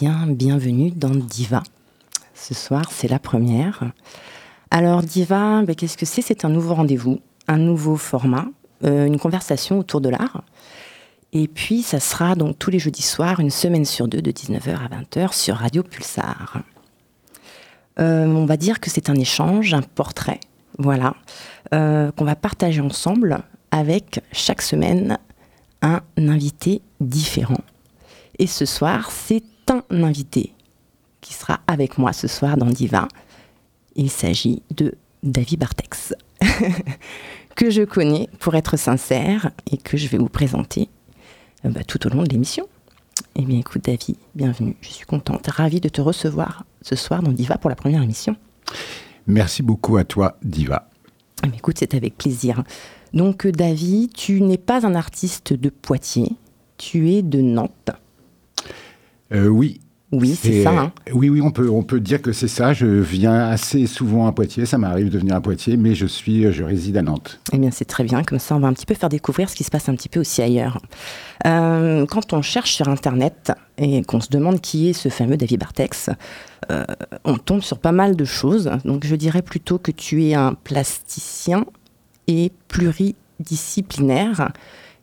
bien, bienvenue dans Diva. Ce soir, c'est la première. Alors, Diva, ben, qu'est-ce que c'est? C'est un nouveau rendez-vous, un nouveau format, euh, une conversation autour de l'art. Et puis, ça sera donc tous les jeudis soirs, une semaine sur deux, de 19h à 20h sur Radio Pulsar. Euh, on va dire que c'est un échange, un portrait, voilà, euh, qu'on va partager ensemble avec chaque semaine un invité différent. Et ce soir, c'est un invité qui sera avec moi ce soir dans Diva. Il s'agit de David Bartex, que je connais pour être sincère et que je vais vous présenter euh, bah, tout au long de l'émission. Eh bien, écoute, David, bienvenue. Je suis contente, ravie de te recevoir ce soir dans Diva pour la première émission. Merci beaucoup à toi, Diva. Eh bien, écoute, c'est avec plaisir. Donc, euh, David, tu n'es pas un artiste de Poitiers, tu es de Nantes. Euh, oui, Oui, c'est ça. hein. Oui, oui, on peut, on peut dire que c'est ça. Je viens assez souvent à Poitiers. Ça m'arrive de venir à Poitiers, mais je suis, je réside à Nantes. Eh bien, c'est très bien. Comme ça, on va un petit peu faire découvrir ce qui se passe un petit peu aussi ailleurs. Euh, quand on cherche sur Internet et qu'on se demande qui est ce fameux David Bartex, euh, on tombe sur pas mal de choses. Donc, je dirais plutôt que tu es un plasticien et pluridisciplinaire.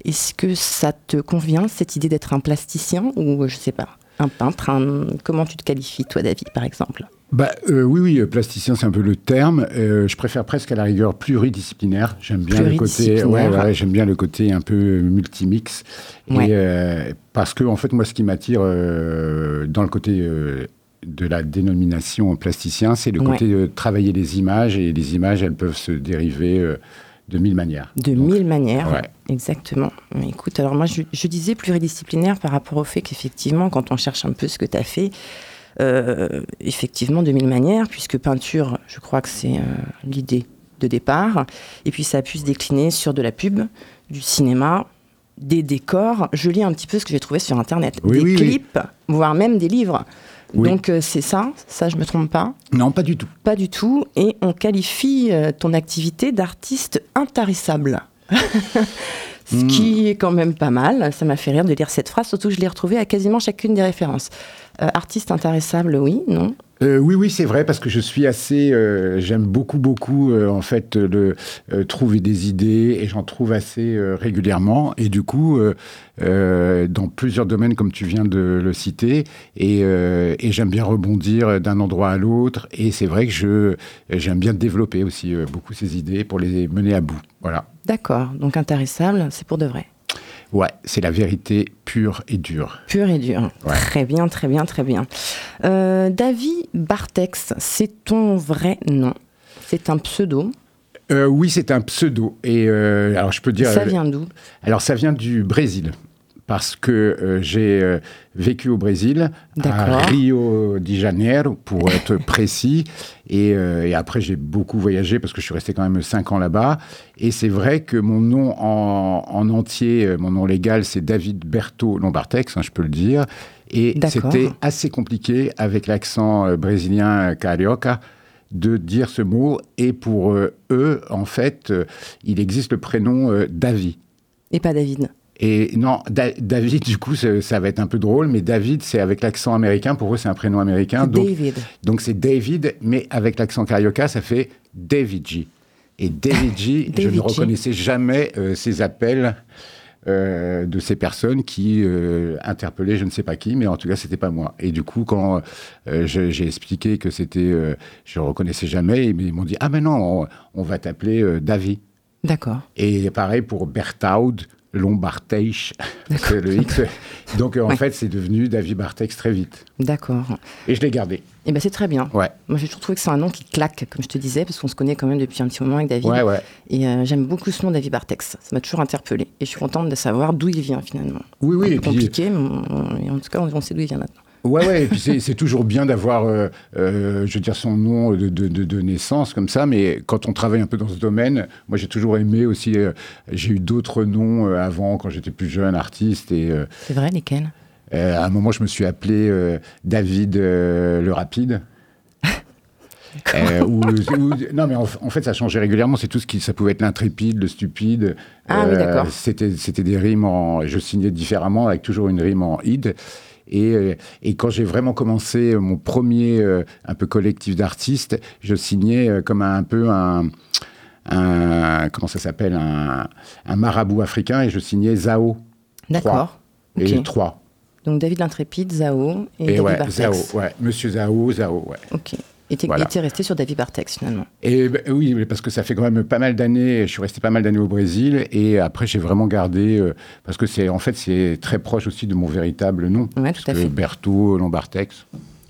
Est-ce que ça te convient, cette idée d'être un plasticien ou, je sais pas, un peintre un- Comment tu te qualifies, toi, David, par exemple? Bah, euh, oui, oui, euh, plasticien, c'est un peu le terme. Euh, je préfère presque à la rigueur pluridisciplinaire. J'aime bien le côté, ouais, Pluridisciplinaire. ouais, j'aime bien le côté un peu multimix. Ouais. Et euh, parce que en fait, moi, ce qui m'attire dans le côté de la dénomination plasticien, c'est le côté de travailler les images et les images, elles peuvent se dériver de mille manières. De Donc, mille manières, ouais. exactement. Mais écoute, alors moi, je, je disais pluridisciplinaire par rapport au fait qu'effectivement, quand on cherche un peu ce que tu as fait, euh, effectivement, de mille manières, puisque peinture, je crois que c'est euh, l'idée de départ, et puis ça a pu se décliner sur de la pub, du cinéma, des décors. Je lis un petit peu ce que j'ai trouvé sur Internet, Oui, des oui, oui. clips, voire même des livres. Oui. Donc euh, c'est ça, ça je me trompe pas. Non, pas du tout. Pas du tout. Et on qualifie euh, ton activité d'artiste intarissable. Ce Hmm. qui est quand même pas mal. Ça m'a fait rire de lire cette phrase, surtout que je l'ai retrouvée à quasiment chacune des références. Euh, artiste intarissable, oui, non Euh, oui, oui, c'est vrai, parce que je suis assez. euh, J'aime beaucoup, beaucoup, euh, en fait, trouver des idées, et j'en trouve assez régulièrement. Et du coup, dans plusieurs domaines, comme tu viens de le citer, et, et j'aime bien rebondir d'un endroit à l'autre. Et c'est vrai que j'aime bien développer aussi beaucoup ces idées pour les mener à bout. Voilà. D'accord. Donc intarissable, c'est pour de vrai. Ouais, c'est la vérité pure et dure. Pur et dur. Ouais. Très bien, très bien, très bien. Euh, David Bartex, c'est ton vrai nom. C'est un pseudo. Euh, oui, c'est un pseudo. Et euh, alors, je peux dire. Ça vient d'où? Alors ça vient du Brésil parce que euh, j'ai euh, vécu au Brésil, à. Rio de Janeiro pour être précis, et, euh, et après j'ai beaucoup voyagé parce que je suis resté quand même cinq ans là-bas. Et c'est vrai que mon nom en, en entier, mon nom légal, c'est David Berto Lombartex, hein, je peux le dire. Et c'était assez compliqué avec l'accent brésilien carioca de dire ce mot. Et pour eux, en fait, il existe le prénom David. Et pas David. Et non, Da- David, du coup, ça, ça va être un peu drôle, mais David, c'est avec l'accent américain. Pour eux, c'est un prénom américain. Donc, David. donc c'est David, mais avec l'accent carioca, ça fait David G. Et David G, je ne reconnaissais jamais euh, ces appels euh, de ces personnes qui euh, interpellaient je ne sais pas qui, mais en tout cas, c'était pas moi. Et du coup, quand euh, j'ai expliqué que c'était, euh, je reconnaissais jamais, ils m'ont dit ah mais non, on, on va t'appeler euh, David. D'accord. Et pareil pour Berthaud, Lombarteich, c'est le X. Donc en Ouais. fait, c'est devenu David Bartex très vite. D'accord. Et je l'ai gardé. Et ben c'est très bien. Ouais, Moi, j'ai toujours trouvé que c'est un nom qui claque, comme je te disais, parce qu'on se connaît quand même depuis un petit moment avec David. ouais, ouais. Et euh, j'aime beaucoup ce nom, David Bartex. Ça m'a toujours interpellé. Et je suis contente de savoir d'où il vient, finalement. Oui, oui. Un et puis, compliqué, mais on- en tout cas, on, on sait d'où il vient maintenant. Ouais, ouais, et puis c'est toujours bien d'avoir, euh, euh, je veux dire, son nom de, de, de, naissance comme ça, mais quand on travaille un peu dans ce domaine, moi j'ai toujours aimé aussi, euh, j'ai eu d'autres noms avant quand j'étais plus jeune, artiste. et C'est vrai, lesquels? À un moment, je me suis appelé David le Rapide. ou, non, mais en, fait, ça changeait régulièrement. C'est tout ce qui, ça pouvait être l'intrépide, le stupide. Ah oui, d'accord. C'était, c'était des rimes en, je signais différemment avec toujours une rime en id. Et, et, quand j'ai vraiment commencé mon premier euh, un peu collectif d'artistes, je signais euh, comme un, peu un, un comment ça s'appelle un, un, marabout africain et je signais Zao. D'accord. Et trois. Donc David l'Intrépide, Zao et, et David ouais, Zao, ouais. Monsieur Zao, Zao, ouais. Ok. Et tu es resté sur David Bartex finalement et, ben, Oui, parce que ça fait quand même pas mal d'années, je suis resté pas mal d'années au Brésil, et après j'ai vraiment gardé, euh, parce que c'est en fait c'est très proche aussi de mon véritable nom. Oui, tout à fait. Berthaud Lombartex.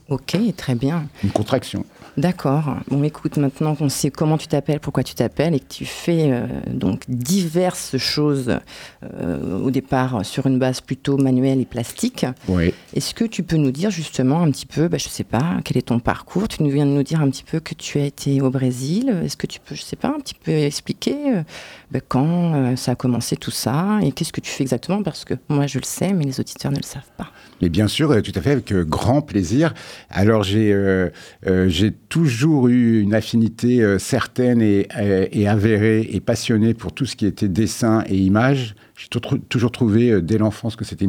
Ok, très bien. Une contraction. D'accord. Bon, écoute, maintenant qu'on sait comment tu t'appelles, pourquoi tu t'appelles, et que tu fais euh, donc diverses choses euh, au départ sur une base plutôt manuelle et plastique. Oui. Est-ce que tu peux nous dire justement un petit peu, bah, je sais pas, quel est ton parcours? Tu nous viens de nous dire un petit peu que tu as été au Brésil. Est-ce que tu peux, je sais pas, un petit peu expliquer euh, bah, quand ça a commencé tout ça et qu'est-ce que tu fais exactement? Parce que moi je le sais, mais les auditeurs ne le savent pas. Mais bien sûr, tout à fait, avec grand plaisir. Alors j'ai j'ai toujours eu une affinité euh, certaine et, euh, et, avérée et passionnée pour tout ce qui était dessin et image. J'ai toujours trouvé euh, dès l'enfance que c'était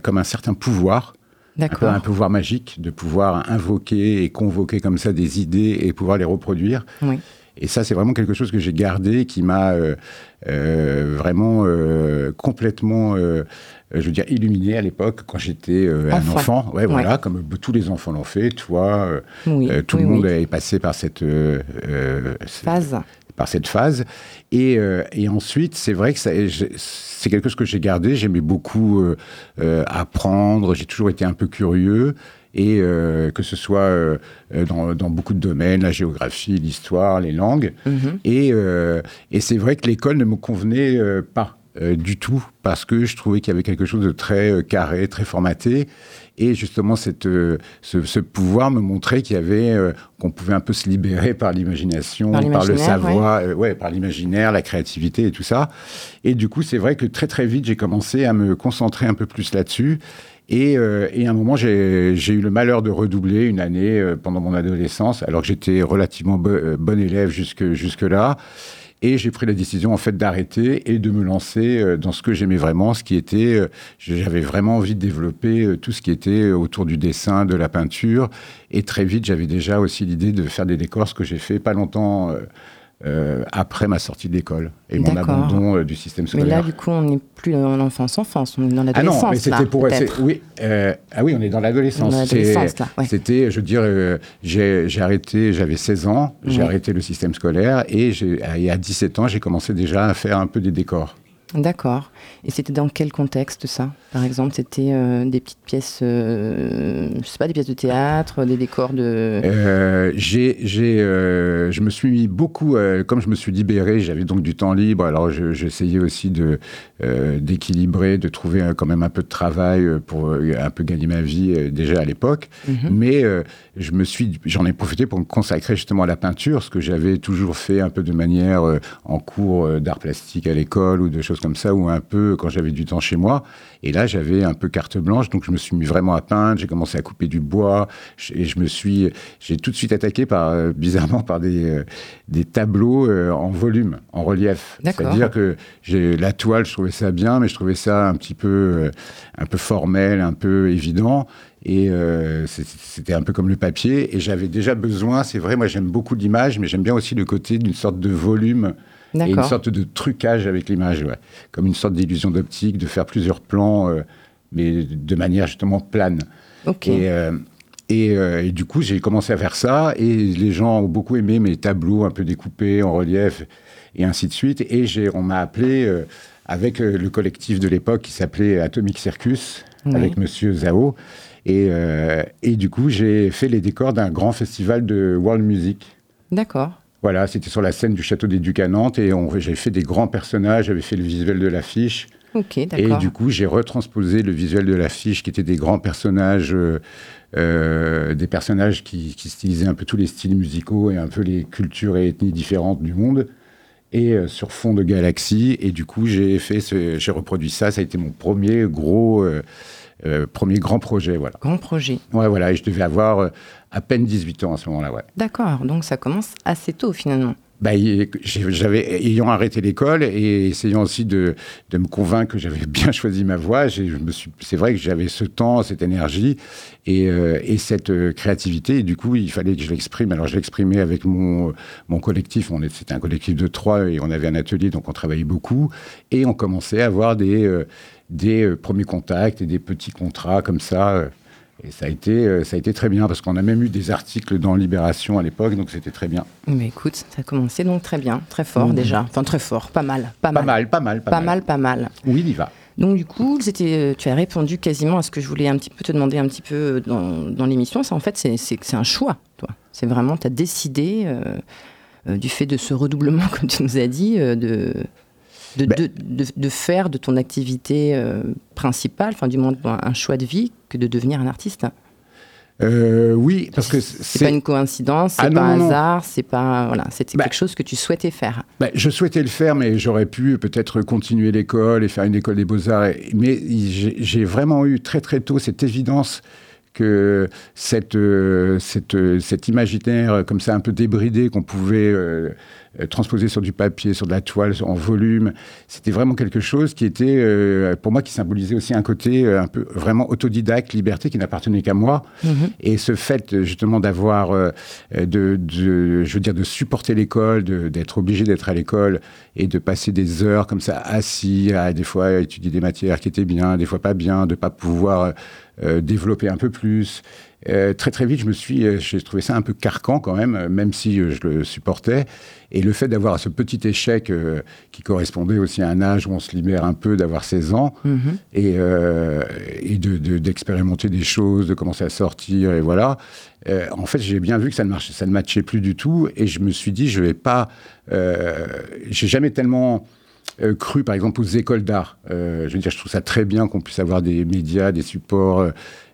comme un certain pouvoir. Un, un, pouvoir magique de pouvoir invoquer et convoquer comme ça des idées et pouvoir les reproduire. Oui. Et ça, c'est vraiment quelque chose que j'ai gardé, qui m'a euh, euh, vraiment euh, complètement, je veux dire, illuminé à l'époque quand j'étais un enfant. Ouais, voilà, comme tous les enfants l'ont fait. Toi, tout le monde est passé par cette phase. Par cette phase. Et, et ensuite, c'est vrai que c'est quelque chose que j'ai gardé. J'aimais beaucoup apprendre. J'ai toujours été un peu curieux et euh, que ce soit euh, dans, dans, beaucoup de domaines, la géographie, l'histoire, les langues. Mhm. Et, euh, et c'est vrai que l'école ne me convenait pas. Du tout, parce que je trouvais qu'il y avait quelque chose de très carré, très formaté. Et justement, cette, ce, ce, pouvoir me montrait qu'il y avait, qu'on pouvait un peu se libérer par l'imagination, par, le savoir, ouais. ouais par l'imaginaire, la créativité et tout ça. Et du coup, c'est vrai que très très vite, j'ai commencé à me concentrer un peu plus là-dessus. Et, euh, et, à un moment, j'ai eu le malheur de redoubler une année euh, pendant mon adolescence, alors que j'étais relativement euh, bon élève jusque, jusque là. Et j'ai pris la décision en fait d'arrêter et de me lancer dans ce que j'aimais vraiment, ce qui était, j'avais vraiment envie de développer tout ce qui était autour du dessin, de la peinture. Et très vite, j'avais déjà aussi l'idée de faire des décors, ce que j'ai fait pas longtemps euh, après ma sortie de l'école et mon abandon euh, du système scolaire. Mais là, du coup, on n'est plus dans l'enfance enfance, on est dans l'adolescence. Ah non, mais c'était pour oui, euh, ah oui, on est dans l'adolescence. C'était, je veux dire, j'ai arrêté, j'avais 16 ans, j'ai arrêté le système scolaire et, et à 17 ans, j'ai commencé déjà à faire un peu des décors. D'accord. Et c'était dans quel contexte ça? Par exemple, c'était euh, des petites pièces, euh, je sais pas, des pièces de théâtre, des décors de. Euh, j'ai, j'ai, je me suis mis beaucoup, comme je me suis libéré, j'avais donc du temps libre. Alors j'essayais aussi de d'équilibrer, de trouver quand même un peu de travail pour un peu gagner ma vie déjà à l'époque. Mhm. Mais je me suis, j'en ai profité pour me consacrer justement à la peinture, ce que j'avais toujours fait un peu de manière en cours d'art plastique à l'école ou de choses comme ça, ou un peu quand j'avais du temps chez moi. Et là, j'avais un peu carte blanche, donc je me suis mis vraiment à peindre. J'ai commencé à couper du bois et je me suis, j'ai tout de suite attaqué par, euh, bizarrement, par des, euh, des tableaux euh, en volume, en relief. C'est-à-dire que j'ai la toile, je trouvais ça bien, mais je trouvais ça un petit peu, un peu formel, un peu évident. Et c'était un peu comme le papier. Et j'avais déjà besoin, c'est vrai, moi j'aime beaucoup l'image, mais j'aime bien aussi le côté d'une sorte de volume et une sorte de trucage avec l'image, ouais. comme une sorte d'illusion d'optique, de faire plusieurs plans, euh, mais de manière justement plane. Et, euh, euh, et, du coup, j'ai commencé à faire ça, et les gens ont beaucoup aimé mes tableaux un peu découpés en relief, et ainsi de suite. Et on m'a appelé avec le collectif de l'époque qui s'appelait Atomic Circus, avec Monsieur Zao. Et, et du coup, j'ai fait les décors d'un grand festival de world music. D'accord. Voilà, c'était sur la scène du château des Ducs à Nantes et j'ai fait des grands personnages, j'avais fait le visuel de l'affiche. Et du coup, j'ai retransposé le visuel de l'affiche, qui étaient des grands personnages, euh, euh, des personnages qui, qui stylisaient un peu tous les styles musicaux et un peu les cultures et ethnies différentes du monde, et euh, sur fond de galaxie. Et du coup, j'ai fait, j'ai reproduit ça. Ça a été mon premier gros, euh, euh, premier grand projet, voilà. Grand projet. Ouais, voilà. Et je devais avoir euh, à peine 18 ans à ce moment-là, ouais. D'accord, donc ça commence assez tôt finalement. Bah, j'ai- j'avais, ayant arrêté l'école et essayant aussi de, de me convaincre que j'avais bien choisi ma voie, je me suis, c'est vrai que j'avais ce temps, cette énergie et, euh, et cette euh, créativité. Et du coup, il fallait que je l'exprime. Alors, je l'exprimais avec mon, mon collectif. On c'était un collectif de trois et on avait un atelier, donc on travaillait beaucoup. Et on commençait à avoir des, euh, des euh, premiers contacts et des petits contrats comme ça. euh, Et ça a été, euh, ça a été très bien parce qu'on a même eu des articles dans Libération à l'époque, donc c'était très bien. Mais écoute, ça a commencé donc très bien, très fort Mhm. déjà. Enfin, très fort, pas mal. Pas, Pas mal, pas mal, pas, Pas mal, pas mal. Oui, il y va. Donc du coup, c'était, tu as répondu quasiment à ce que je voulais un petit peu te demander un petit peu dans, dans l'émission. C'est en fait, c'est, un choix, toi. C'est vraiment, tu as décidé, euh, euh, du fait de ce redoublement, comme tu nous as dit, euh, de, de, Ben- de, de- de faire de ton activité euh, principale, enfin du moins un choix de vie, que de devenir un artiste. Euh, oui, parce que C'est pas une coïncidence, c'est Ah, pas un hasard, c'est pas voilà, c'était Bah- quelque chose que tu souhaitais faire. bah, je souhaitais le faire, mais j'aurais pu peut-être continuer l'école et faire une école des beaux-arts. et- Mais j'ai vraiment eu très très tôt cette évidence que cette, euh, cette, euh, cet imaginaire comme ça un peu débridé qu'on pouvait euh, transposer sur du papier, sur de la toile, en volume, c'était vraiment quelque chose qui était, euh, pour moi, qui symbolisait aussi un côté euh, un peu vraiment autodidacte, liberté, qui n'appartenait qu'à moi. Mhm. Et ce fait justement d'avoir, de, de- je veux dire, de supporter l'école, d'être obligé d'être à l'école et de passer des heures comme ça assis, à des fois étudier des matières qui étaient bien, des fois pas bien, de pas pouvoir développer un peu plus. Euh, très très vite, je me suis, euh, j'ai trouvé ça un peu carcan quand même, euh, même si je le supportais. Et le fait d'avoir ce petit échec qui correspondait aussi à un âge où on se libère un peu, d'avoir 16 ans, Mhm. et, et de- de- d'expérimenter des choses, de commencer à sortir, et voilà. En fait, j'ai bien vu que ça ne marchait, ça ne matchait plus du tout, et je me suis dit, je vais pas. j'ai jamais tellement euh, cru, par exemple, aux écoles d'art. Euh, je veux dire, je trouve ça très bien qu'on puisse avoir des médias, des supports,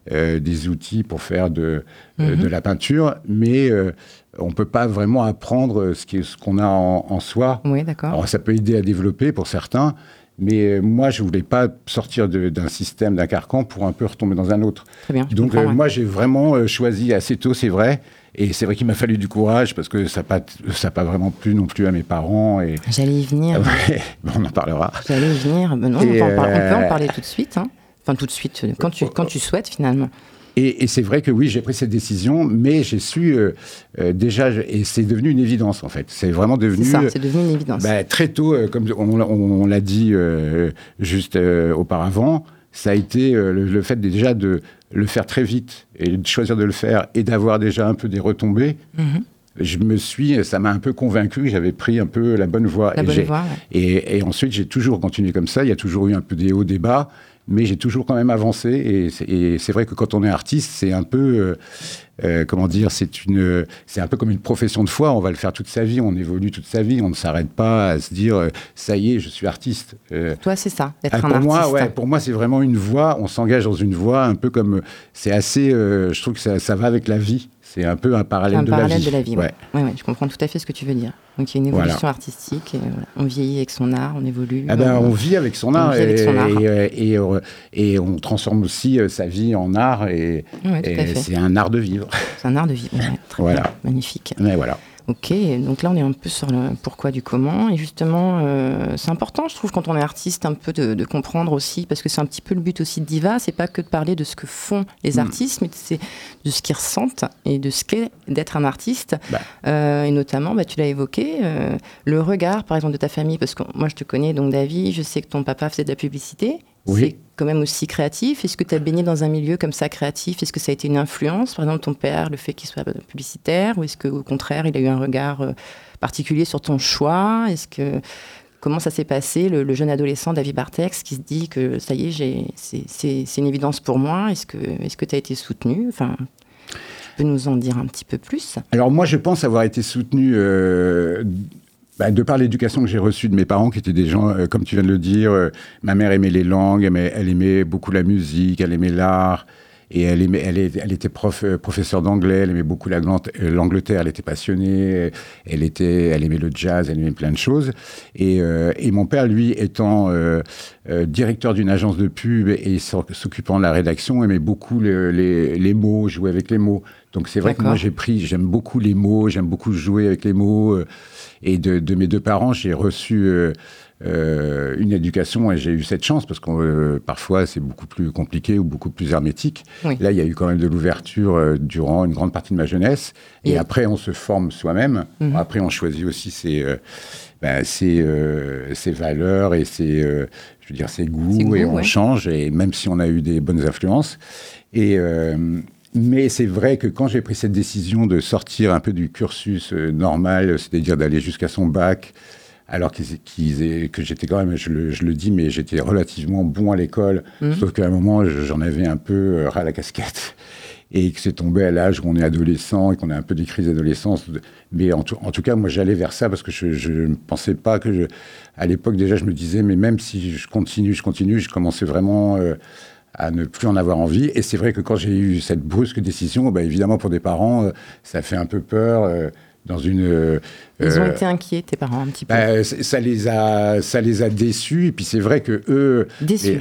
des outils pour faire de, euh, Mhm. de la peinture, mais euh, on peut pas vraiment apprendre ce qu'on a en, en soi. Oui, d'accord. Alors, ça peut aider à développer pour certains, mais euh, moi, je voulais pas sortir d'un système, d'un carcan pour un peu retomber dans un autre. Très bien. Donc, euh, ouais. moi, j'ai vraiment euh, choisi assez tôt, c'est vrai. Et c'est vrai qu'il m'a fallu du courage parce que ça n'a pas, ça pas vraiment plu non plus à mes parents. Et J'allais y venir. Ouais, bon, on en parlera. J'allais y venir. Ben non, on, peut en par- on peut en euh, parler tout de suite. hein. Enfin, tout de suite, quand tu, quand tu souhaites finalement. Et, et c'est vrai que oui, j'ai pris cette décision, mais j'ai su euh, euh, déjà, et c'est devenu une évidence en fait. C'est vraiment C'est devenu ça, c'est devenu une évidence. Bah, très tôt, euh, comme on, l'a- on- on l'a dit juste auparavant, ça a été le, le fait déjà de le faire très vite et de choisir de le faire et d'avoir déjà un peu des retombées. Mhm. Je me suis, ça m'a un peu convaincu que j'avais pris un peu la bonne voie. La et, bonne voie, ouais. et, et ensuite, j'ai toujours continué comme ça. Il y a toujours eu un peu des hauts, des bas, mais j'ai toujours quand même avancé. Et c'est- vrai que quand on est artiste, c'est un peu, euh, euh, comment dire, c'est une, c'est un peu comme une profession de foi. On va le faire toute sa vie, on évolue toute sa vie. On ne s'arrête pas à se dire, euh, ça y est, je suis artiste. Euh, Toi, c'est ça, ah, un pour artiste. moi, ouais, pour moi, c'est vraiment une voie. On s'engage dans une voie, un peu comme, c'est assez, euh, je trouve que ça, ça va avec la vie. C'est un peu un parallèle, un de, parallèle la vie. de la vie. Ouais. Ouais. Ouais, je comprends tout à fait ce que tu veux dire. Donc il y a une Voilà. évolution artistique. Et, voilà. On vieillit avec son art, on évolue. Ah ben, on- on vit avec son on art, avec et, son art. Et, euh, et, on transforme aussi euh, sa vie en art et, c'est un art de vivre. C'est un art de vivre. très Voilà. bien, magnifique. Mais voilà. Ok, donc là on est un peu sur le pourquoi du comment. Et justement, euh, c'est important, je trouve, quand on est artiste, un peu de, de comprendre aussi, parce que c'est un petit peu le but aussi de Diva, c'est pas que de parler de ce que font les Mm. artistes, mais c'est de ce qu'ils ressentent et de ce qu'est d'être un artiste. Bah. Euh, et notamment, bah, tu l'as évoqué, euh, le regard, par exemple, de ta famille, parce que moi je te connais, donc David, je sais que ton papa faisait de la publicité. Oui. C'est quand même aussi créatif. Est-ce que tu as baigné dans un milieu comme ça créatif? Est-ce que ça a été une influence Par exemple, ton père, le fait qu'il soit publicitaire? Ou est-ce qu'au contraire, il a eu un regard euh, particulier sur ton choix? Est-ce que Comment ça s'est passé, le, le jeune adolescent David Bartex qui se dit que ça y est, c'est- une évidence pour moi. Est-ce que est-ce que tu as été soutenu? Enfin, Tu peux nous en dire un petit peu plus. Alors moi, je pense avoir été soutenu euh, bah, de par l'éducation que j'ai reçue de mes parents, qui étaient des gens, euh, comme tu viens de le dire, euh, ma mère aimait les langues, elle aimait beaucoup la musique, elle aimait l'art, et elle, aimait, elle, elle était prof, euh, professeure d'anglais, elle aimait beaucoup l'Angleterre, elle était passionnée, elle, était, elle aimait le jazz, elle aimait plein de choses. Et, et mon père, lui, étant directeur d'une agence de pub et, s'occupant de la rédaction, aimait beaucoup les, les, mots, jouer avec les mots. Donc c'est vrai que moi j'ai pris, j'aime beaucoup les mots, j'aime beaucoup jouer avec les mots. Et de, mes deux parents, j'ai reçu euh, euh, une éducation et j'ai eu cette chance parce que euh, parfois c'est beaucoup plus compliqué ou beaucoup plus hermétique. Là, il y a eu quand même de l'ouverture durant une grande partie de ma jeunesse. Et, après, on se forme soi-même. Mhm. Après, on choisit aussi ses, ben, ses, ses valeurs et ses, je veux dire, ses goûts, et on change. Et même si on a eu des bonnes influences. Et mais c'est vrai que quand j'ai pris cette décision de sortir un peu du cursus euh, normal, c'est-à-dire d'aller jusqu'à son bac, alors que j'étais quand même, je le, dis, mais j'étais relativement bon à l'école, mmh. sauf qu'à un moment, j'en avais un peu euh, ras la casquette. Et que c'est tombé à l'âge où on est adolescent et qu'on a un peu des crises d'adolescence. Mais en tout, en tout, cas, moi, j'allais vers ça parce que je ne pensais pas que je. À l'époque, déjà, je me disais, mais même si je continue, je continue, je commençais vraiment. Euh, à ne plus en avoir envie. Et c'est vrai que quand j'ai eu cette brusque décision, bah, évidemment pour des parents, euh, ça fait un peu peur. Euh, dans une, euh, Ils ont été inquiets, tes parents, un petit peu. Bah, ça, les a, ça les a déçus. Et puis c'est vrai que eux. Déçus.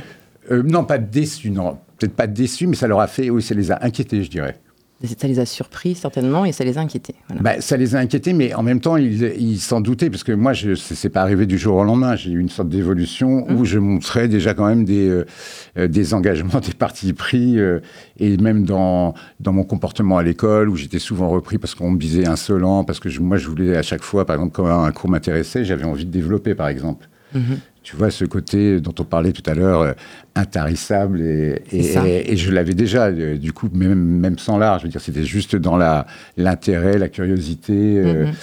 non, pas déçus, non. Peut-être pas déçus, mais ça leur a fait. Oui, ça les a inquiétés, je dirais. Ça les a surpris certainement et ça les a inquiétés. Bah, ça les a inquiétés, mais en même temps, ils s'en doutaient, parce que moi, ce n'est pas arrivé du jour au lendemain. J'ai eu une sorte d'évolution où mmh. je montrais déjà quand même des, euh, des engagements, des partis pris, euh, et même dans, dans mon comportement à l'école, où j'étais souvent repris parce qu'on me disait insolent, parce que moi, je voulais à chaque fois, par exemple, quand un cours m'intéressait, j'avais envie de développer, par exemple. Mmh tu vois, ce côté dont on parlait tout à l'heure, euh, intarissable, et, et, je l'avais déjà, euh, du coup, même, même sans l'art, je veux dire, c'était juste dans l'intérêt, la, curiosité. Euh, mm-hmm.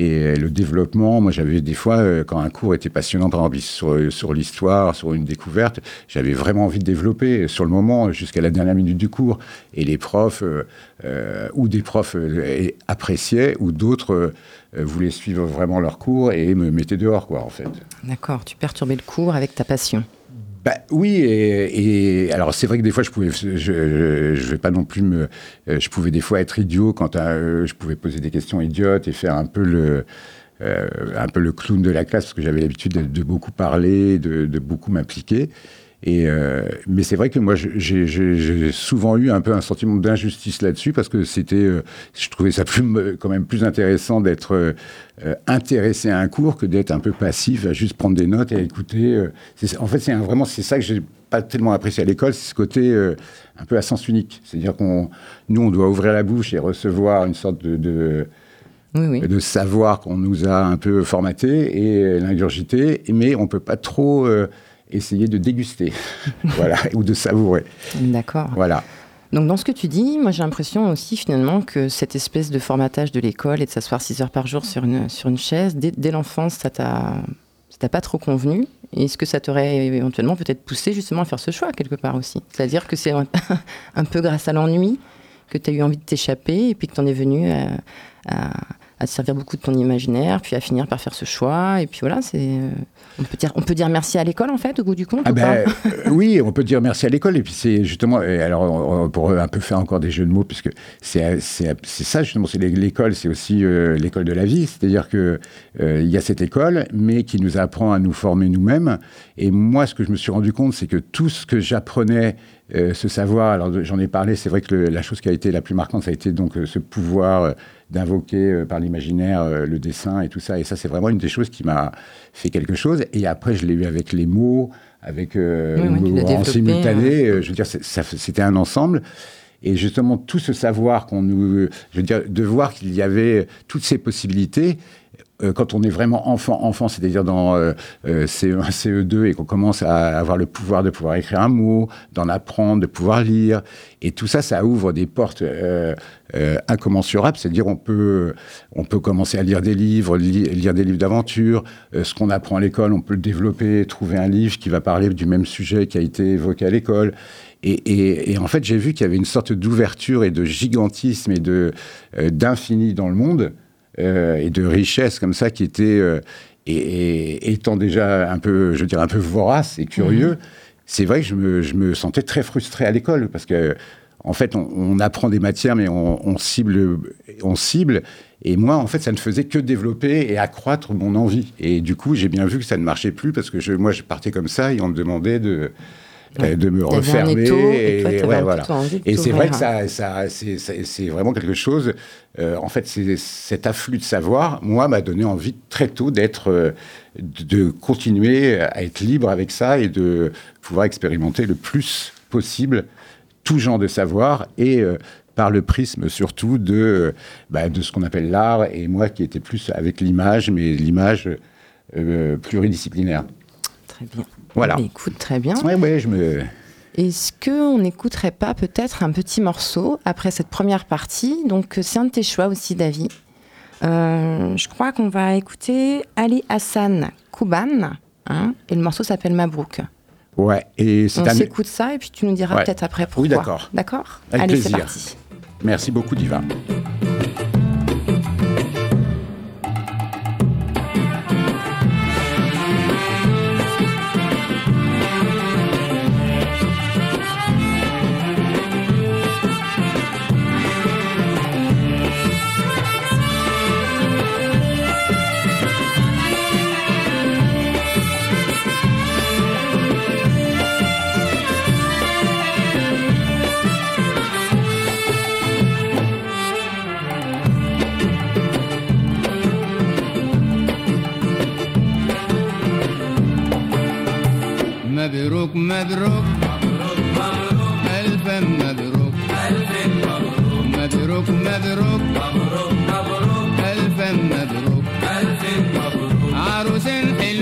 Et le développement, moi j'avais des fois, quand un cours était passionnant, par exemple sur, sur l'histoire, sur une découverte, j'avais vraiment envie de développer sur le moment, jusqu'à la dernière minute du cours. Et les profs, ou des profs appréciaient, ou d'autres euh, voulaient suivre vraiment leur cours et me mettaient dehors, quoi, en fait. D'accord, tu perturbais le cours avec ta passion. Bah, oui, et, alors c'est vrai que des fois je pouvais, je, je, vais pas non plus me, euh, je pouvais des fois être idiot quand euh, je pouvais poser des questions idiotes et faire un peu le, un peu le clown de la classe parce que j'avais l'habitude de, beaucoup parler, de, de beaucoup m'impliquer. Et euh, mais c'est vrai que moi, j'ai souvent eu un peu un sentiment d'injustice là-dessus parce que c'était, euh, je trouvais ça plus, quand même plus intéressant d'être euh, intéressé à un cours que d'être un peu passif, à juste prendre des notes et à écouter. en fait, c'est vraiment c'est ça que j'ai pas tellement apprécié à l'école, c'est ce côté un peu à sens unique. C'est-à-dire qu'on, nous, on doit ouvrir la bouche et recevoir une sorte de, de de savoir qu'on nous a un peu formaté et l'ingurgité, mais on peut pas trop essayer de déguster, voilà, ou de savourer. D'accord. Voilà. Donc dans ce que tu dis, moi j'ai l'impression aussi finalement que cette espèce de formatage de l'école et de s'asseoir 6 heures par jour sur une, sur une chaise, dès, l'enfance, ça t'a t'a pas trop convenu? Est-ce que ça t'aurait éventuellement peut-être poussé justement à faire ce choix quelque part aussi? C'est-à-dire que c'est un, peu grâce à l'ennui que tu as eu envie de t'échapper et puis que tu en es venu à, à te servir beaucoup de ton imaginaire, puis à finir par faire ce choix. Et puis voilà, c'est, euh, on, peut dire, on peut dire merci à l'école, en fait, au bout du compte ah ben, euh, Oui, on peut dire merci à l'école. Et puis c'est justement, alors pour un peu faire encore des jeux de mots, puisque c'est, c'est, ça, justement, c'est l'école, c'est aussi euh, l'école de la vie. C'est-à-dire qu'il il y a cette école, mais qui nous apprend à nous former nous-mêmes. Et moi, ce que je me suis rendu compte, c'est que tout ce que j'apprenais ce savoir, alors j'en ai parlé, c'est vrai que la chose qui a été la plus marquante, ça a été donc ce pouvoir d'invoquer euh, par l'imaginaire euh, le dessin et tout ça. Et ça, c'est vraiment une des choses qui m'a fait quelque chose. Et après, je l'ai eu avec les mots, avec euh, en simultané. Je veux dire, c'était un ensemble. Et justement, tout ce savoir qu'on nous, je veux dire, de voir qu'il y avait toutes ces possibilités, euh, quand on est vraiment enfant, enfant, c'est-à-dire dans euh, euh CE1, CE2, et qu'on commence à avoir le pouvoir de pouvoir écrire un mot, d'en apprendre, de pouvoir lire, et tout ça, ça ouvre des portes euh, euh incommensurables. C'est-à-dire, on peut, on peut commencer à lire des livres, lire des livres d'aventure. ce qu'on apprend à l'école, on peut le développer, trouver un livre qui va parler du même sujet qui a été évoqué à l'école. Et, et, et, en fait, j'ai vu qu'il y avait une sorte d'ouverture et de gigantisme et de d'infini dans le monde et de richesse comme ça qui était et, étant déjà un peu, je veux dire, un peu vorace et curieux, mhm. c'est vrai que je me, je me, sentais très frustré à l'école parce que en fait, on, apprend des matières, mais on, cible, on cible. Et moi, en fait, ça ne faisait que développer et accroître mon envie. Et du coup, j'ai bien vu que ça ne marchait plus parce que je, moi, je partais comme ça et on me demandait de, euh, de me refermer. et, et, voilà. et c'est vrai que ça, ça c'est vraiment quelque chose. Euh, en fait, cet afflux de savoir, moi, m'a donné envie très tôt d'être, euh, de continuer à être libre avec ça et de pouvoir expérimenter le plus possible tout genre de savoir et par le prisme surtout de, bah, de ce qu'on appelle l'art, et moi qui étais plus avec l'image, mais l'image pluridisciplinaire. Très bien. Voilà. écoute, très bien. Ouais, ouais, je me. Est-ce qu'on n'écouterait pas peut-être un petit morceau après cette première partie? Donc, c'est un de tes choix aussi, David. Euh, je crois qu'on va écouter Ali Hassan Kouban, hein, et le morceau s'appelle Mabrouk. Ouais, et c'est On s'écoute ça, et puis tu nous diras peut-être après pourquoi. Oui, d'accord? D'accord Allez, c'est parti. Merci beaucoup, Diva. مبروك مبروك. ألف مبروك. ألف مبروك مبروك. مبروك مبروك مبروك ألف مبروك. ألف مبروك عروسين حلوين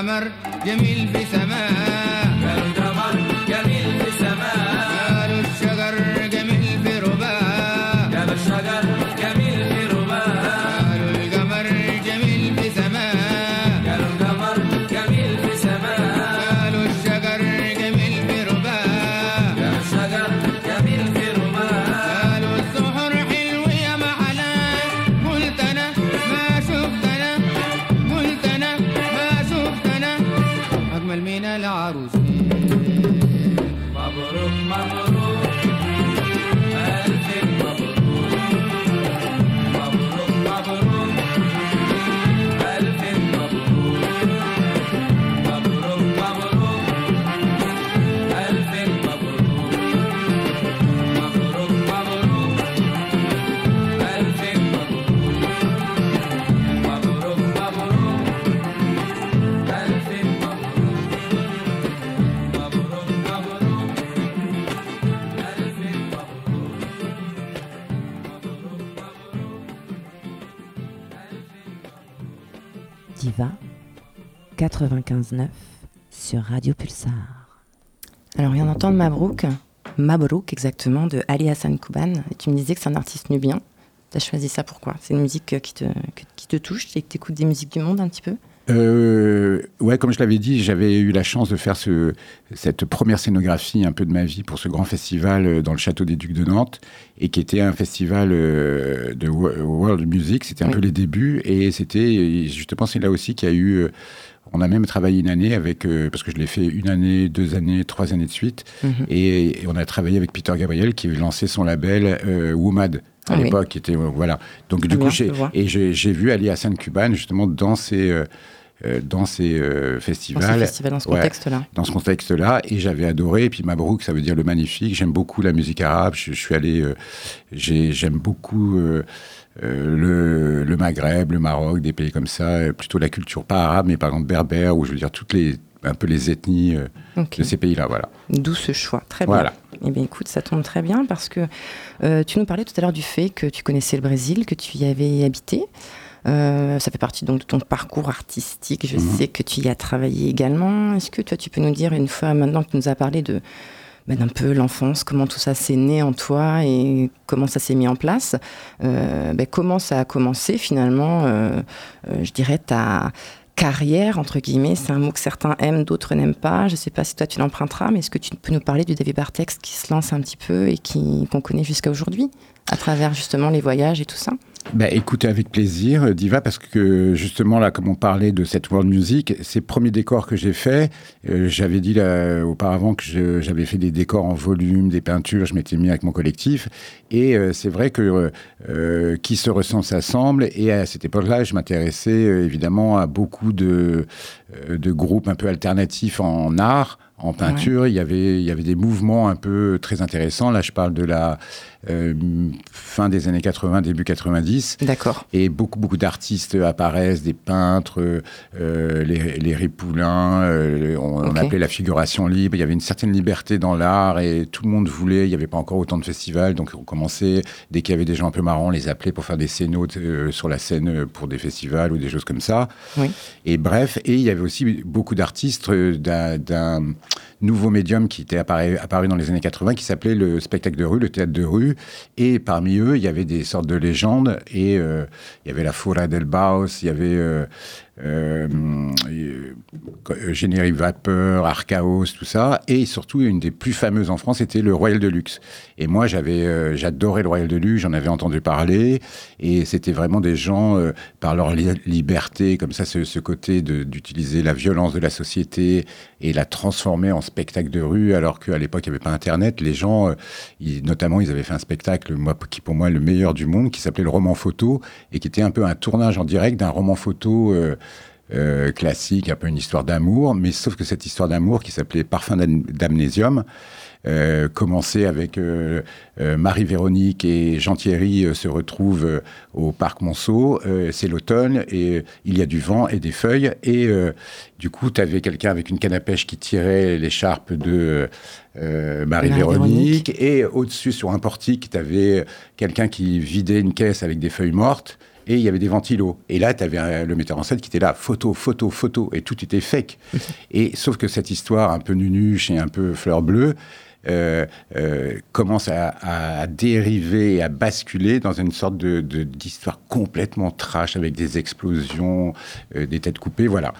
القمر جميل في 95.9 sur Radio Pulsar. Alors, on vient d'entendre Mabrouk, Mabrouk exactement, de Ali Hassan Kouban. Et tu me disais que c'est un artiste nubien. Tu as choisi ça pourquoi C'est une musique euh, qui te, qui te touche et que tu écoutes des musiques du monde un petit peu? Euh, ouais, comme je l'avais dit, j'avais eu la chance de faire ce, cette première scénographie un peu de ma vie pour ce grand festival euh, dans le château des Ducs de Nantes et qui était un festival euh, de wo- world music. C'était un Oui. peu les débuts et c'était justement c'est là aussi qu'il y a eu. On a même travaillé une année avec euh, parce que je l'ai fait une année, deux années, trois années de suite Mhm. et, et on a travaillé avec Peter Gabriel qui avait lancé son label euh, Woomad à Ah oui. l'époque. qui était euh, voilà. Donc du bien, coup et j'ai vu Ali Hassan Kuban justement dans ces euh, dans ces euh, dans festivals, ce festival, dans ce Ouais. contexte-là dans ce contexte-là, et j'avais adoré. Et puis Mabrouk, ça veut dire le magnifique. J'aime beaucoup la musique arabe. Je, je suis allé, euh, j'ai- j'aime beaucoup euh, le, le Maghreb, le Maroc, des pays comme ça. euh, plutôt la culture pas arabe, mais par exemple berbère, ou je veux dire toutes les un peu les ethnies euh, de ces pays-là. Voilà. D'où ce choix. Très bien. Voilà. Eh bien, écoute, ça tombe très bien parce que euh, tu nous parlais tout à l'heure du fait que tu connaissais le Brésil, que tu y avais habité. Euh, ça fait partie donc de ton parcours artistique. Je Mhm. sais que tu y as travaillé également. Est-ce que toi, tu peux nous dire une fois maintenant que tu nous as parlé de ben, d'un peu l'enfance, comment tout ça s'est né en toi et comment ça s'est mis en place, euh, ben, comment ça a commencé finalement, euh, euh, je dirais, ta carrière, entre guillemets, c'est un mot que certains aiment, d'autres n'aiment pas. Je ne sais pas si toi tu l'emprunteras, mais est-ce que tu peux nous parler du David Bartex qui se lance un petit peu et qu'on connaît jusqu'à aujourd'hui, à travers justement les voyages et tout ça? Bah, écoutez avec plaisir, euh, Diva, parce que justement, là, comme on parlait de cette world music, ces premiers décors que j'ai faits, euh, j'avais dit là, auparavant que j'avais fait des décors en volume, des peintures, je m'étais mis avec mon collectif. Et euh, c'est vrai que euh, qui se ressemble s'assemble. Et à cette époque-là, je m'intéressais évidemment à beaucoup de, de groupes un peu alternatifs en art en peinture. Il, y avait, il y avait des mouvements un peu très intéressants. Là, je parle de la euh, fin des années 80, début 90. D'accord. Et beaucoup, beaucoup d'artistes apparaissent, des peintres, euh, les, les Ripoulins, euh, on, appelait la figuration libre. Il y avait une certaine liberté dans l'art et tout le monde voulait. Il n'y avait pas encore autant de festivals, donc on commençait, dès qu'il y avait des gens un peu marrants, on les appelait pour faire des scénos euh, sur la scène euh, pour des festivals ou des choses comme ça. Oui. Et bref, et il y avait aussi beaucoup d'artistes euh, d'un- d'un nouveau médium qui était apparu, apparu dans les années 80 qui s'appelait le spectacle de rue, le théâtre de rue. Et parmi eux, il y avait des sortes de légendes. Et euh, il y avait la Fura del Baus, il y avait euh, euh, Générique Vapeur, Archaos, tout ça. Et surtout, une des plus fameuses en France, c'était le Royal de Luxe. Et moi, j'avais, euh, j'adorais le Royal de Luxe, j'en avais entendu parler. Et c'était vraiment des gens, par leur li- liberté, comme ça, ce, ce côté d'utiliser la violence de la société et la transformer en spectacle de rue, alors qu'à l'époque, il n'y avait pas Internet. Les gens, notamment, ils avaient fait un spectacle, qui pour moi est le meilleur du monde, qui s'appelait le roman photo, et qui était un peu un tournage en direct d'un roman photo. Euh, classique, un peu une histoire d'amour, mais sauf que cette histoire d'amour qui s'appelait Parfum d'am- d'amnésium euh, commençait avec euh, euh, Marie-Véronique et Jean Thierry euh, se retrouvent euh, au parc Monceau. Euh, c'est l'automne et il y a du vent et des feuilles. Et euh, du coup, tu avais quelqu'un avec une canne à pêche qui tirait l'écharpe de euh, Marie-Véronique. Marie-Véronique. et au-dessus, sur un portique, tu avais quelqu'un qui vidait une caisse avec des feuilles mortes et il y avait des ventilos. Et là, tu avais le metteur en scène qui était là, photo, photo, photo, et tout était fake. et sauf que cette histoire un peu nunuche et un peu fleur bleue euh, euh, commence à, à dériver et à basculer dans une sorte de de- d'histoire complètement trash avec des explosions, euh, des têtes coupées, voilà.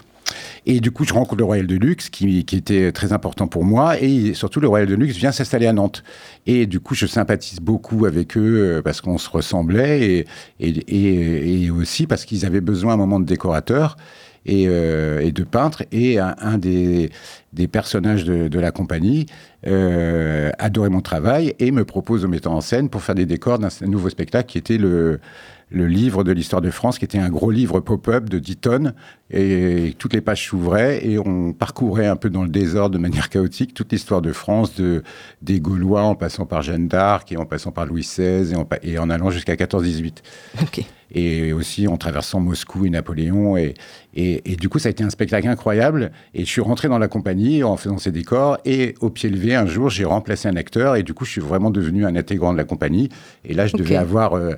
Et du coup, je rencontre le Royal de Luxe, qui, qui était très important pour moi. Et surtout, le Royal de Luxe vient s'installer à Nantes. Et du coup, je sympathise beaucoup avec eux euh, parce qu'on se ressemblait et, et, aussi parce qu'ils avaient besoin à un moment de décorateurs et, euh, et de peintres. Et un, des, personnages de, de la compagnie euh, adorait mon travail et me propose au metteur en scène pour faire des décors d'un nouveau spectacle qui était le, livre de l'histoire de France, qui était un gros livre pop-up de 10 tonnes, et toutes les pages s'ouvraient, et on parcourait un peu dans le désordre, de manière chaotique, toute l'histoire de France, de, des Gaulois, en passant par Jeanne d'Arc, et en passant par Louis XVI, et en, et en allant jusqu'à 14-18 Ok. Et aussi en traversant Moscou et Napoléon. Et, et, et du coup, ça a été un spectacle incroyable. Et je suis rentré dans la compagnie en faisant ces décors. Et au pied levé, un jour, j'ai remplacé un acteur. Et du coup, je suis vraiment devenu un intégrant de la compagnie. Et là, je devais avoir. euh,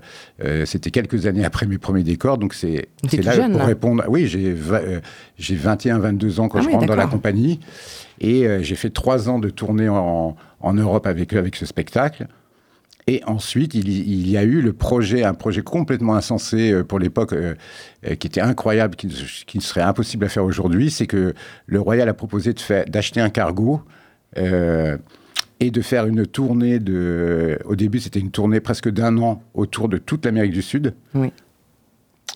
euh, C'était quelques années après mes premiers décors. Donc, c'est là jeune, pour là. répondre. Oui, j'ai euh, j'ai 21, 22 ans quand Ah je oui, rentre dans la compagnie. Et euh, j'ai fait trois ans de tournée en, en Europe avec eux, avec ce spectacle. Et ensuite, il, y- il y a eu le projet, un projet complètement insensé euh, pour l'époque, euh, euh, qui était incroyable, qui, qui serait impossible à faire aujourd'hui. C'est que le Royal a proposé de faire- d'acheter un cargo euh, et de faire une tournée de. Au début, c'était une tournée presque d'un an autour de toute l'Amérique du Sud Oui.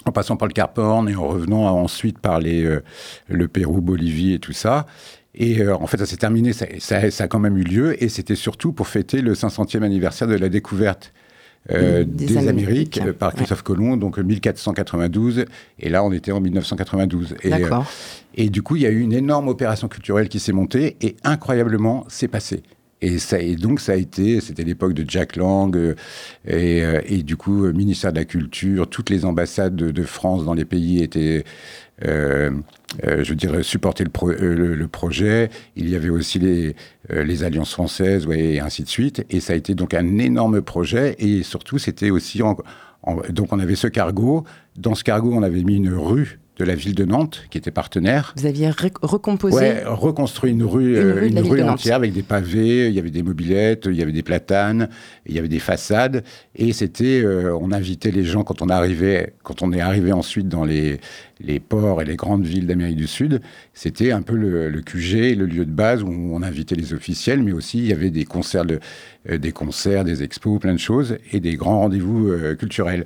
en passant par le Cap Horn et en revenant ensuite par les, euh, le Pérou, Bolivie et tout ça. Et euh, en fait, ça s'est terminé, ça, ça- ça a quand même eu lieu, et c'était surtout pour fêter le 500e anniversaire de la découverte euh, Des des, Amériques, Amériques euh, par ouais. Christophe Colomb, donc euh, 1492, et là on était en 1992. Et, euh, et du coup, il y a eu une énorme opération culturelle qui s'est montée et incroyablement, c'est passé. Et, donc, ça a été, c'était l'époque de Jack Lang, euh, et, euh, et du coup, euh, ministère de la Culture, toutes les ambassades de, France dans les pays étaient, je dire, supportaient le, le, projet. Il y avait aussi les, alliances françaises, et ainsi de suite. Et ça a été donc un énorme projet. Et surtout, c'était aussi. donc, on avait ce cargo. Dans ce cargo, on avait mis une rue de la ville de Nantes, qui était partenaire. Vous aviez ré- recomposé. Ouais, reconstruit une rue, Une euh, rue une Nantes. entière avec des pavés, il y avait des mobilettes, il y avait des platanes, il y avait des façades, et c'était, euh, on invitait les gens quand on arrivait, quand on est arrivé ensuite dans les, les ports et les grandes villes d'Amérique du Sud, c'était un peu le, le QG, le lieu de base où on invitait les officiels, mais aussi il y avait des concerts, de- euh, des concerts, des expos, plein de choses, et des grands rendez-vous euh, culturels.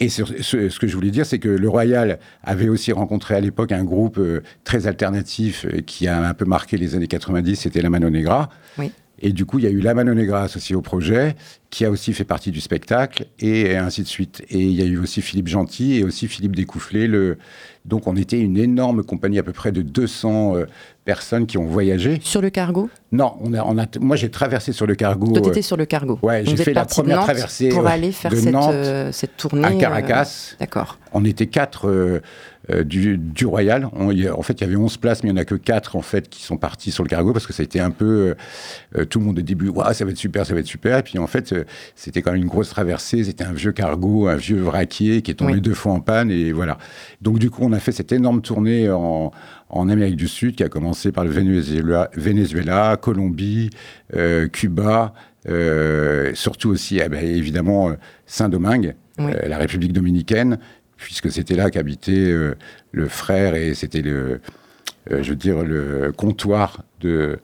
Et ce, ce que je voulais dire, c'est que le Royal avait aussi rencontré à l'époque un groupe euh, très alternatif euh, qui a un peu marqué les années 90, c'était la Mano Negra. Oui. Et du coup, il y a eu la Mano Negra associée au projet. qui a aussi fait partie du spectacle, et ainsi de suite. Et il y a eu aussi Philippe Gentil et aussi Philippe Découfflé. Le... Donc on était une énorme compagnie, à peu près de 200 euh, personnes qui ont voyagé. Sur le cargo? Non, on a, on a, moi j'ai traversé sur le cargo. Toi, tu euh, étais sur le cargo. ouais, j'ai fait la première Nantes traversée, Pour ouais, aller faire de cette, Nantes euh, cette tournée. à euh, Caracas. D'accord. On était quatre euh, euh, du, du Royal. On- y en fait, il y avait 11 places, mais il n'y en a que quatre en fait qui sont partis sur le cargo parce que ça a été un peu euh, euh, tout le monde au début. Waouh, ça va être super, ça va être super. Et puis en fait, euh, c'était quand même une grosse traversée. C'était un vieux cargo, un vieux vraquier qui est tombé Oui. deux fois en panne et voilà. Donc du coup, on a fait cette énorme tournée en en Amérique du Sud, qui a commencé par le Venezuela, Venezuela Colombie, euh, Cuba, euh, surtout aussi, eh ben, évidemment, euh, Saint-Domingue, Oui. euh, la République dominicaine, puisque c'était là qu'habitait le frère et c'était le, je veux dire, le comptoir de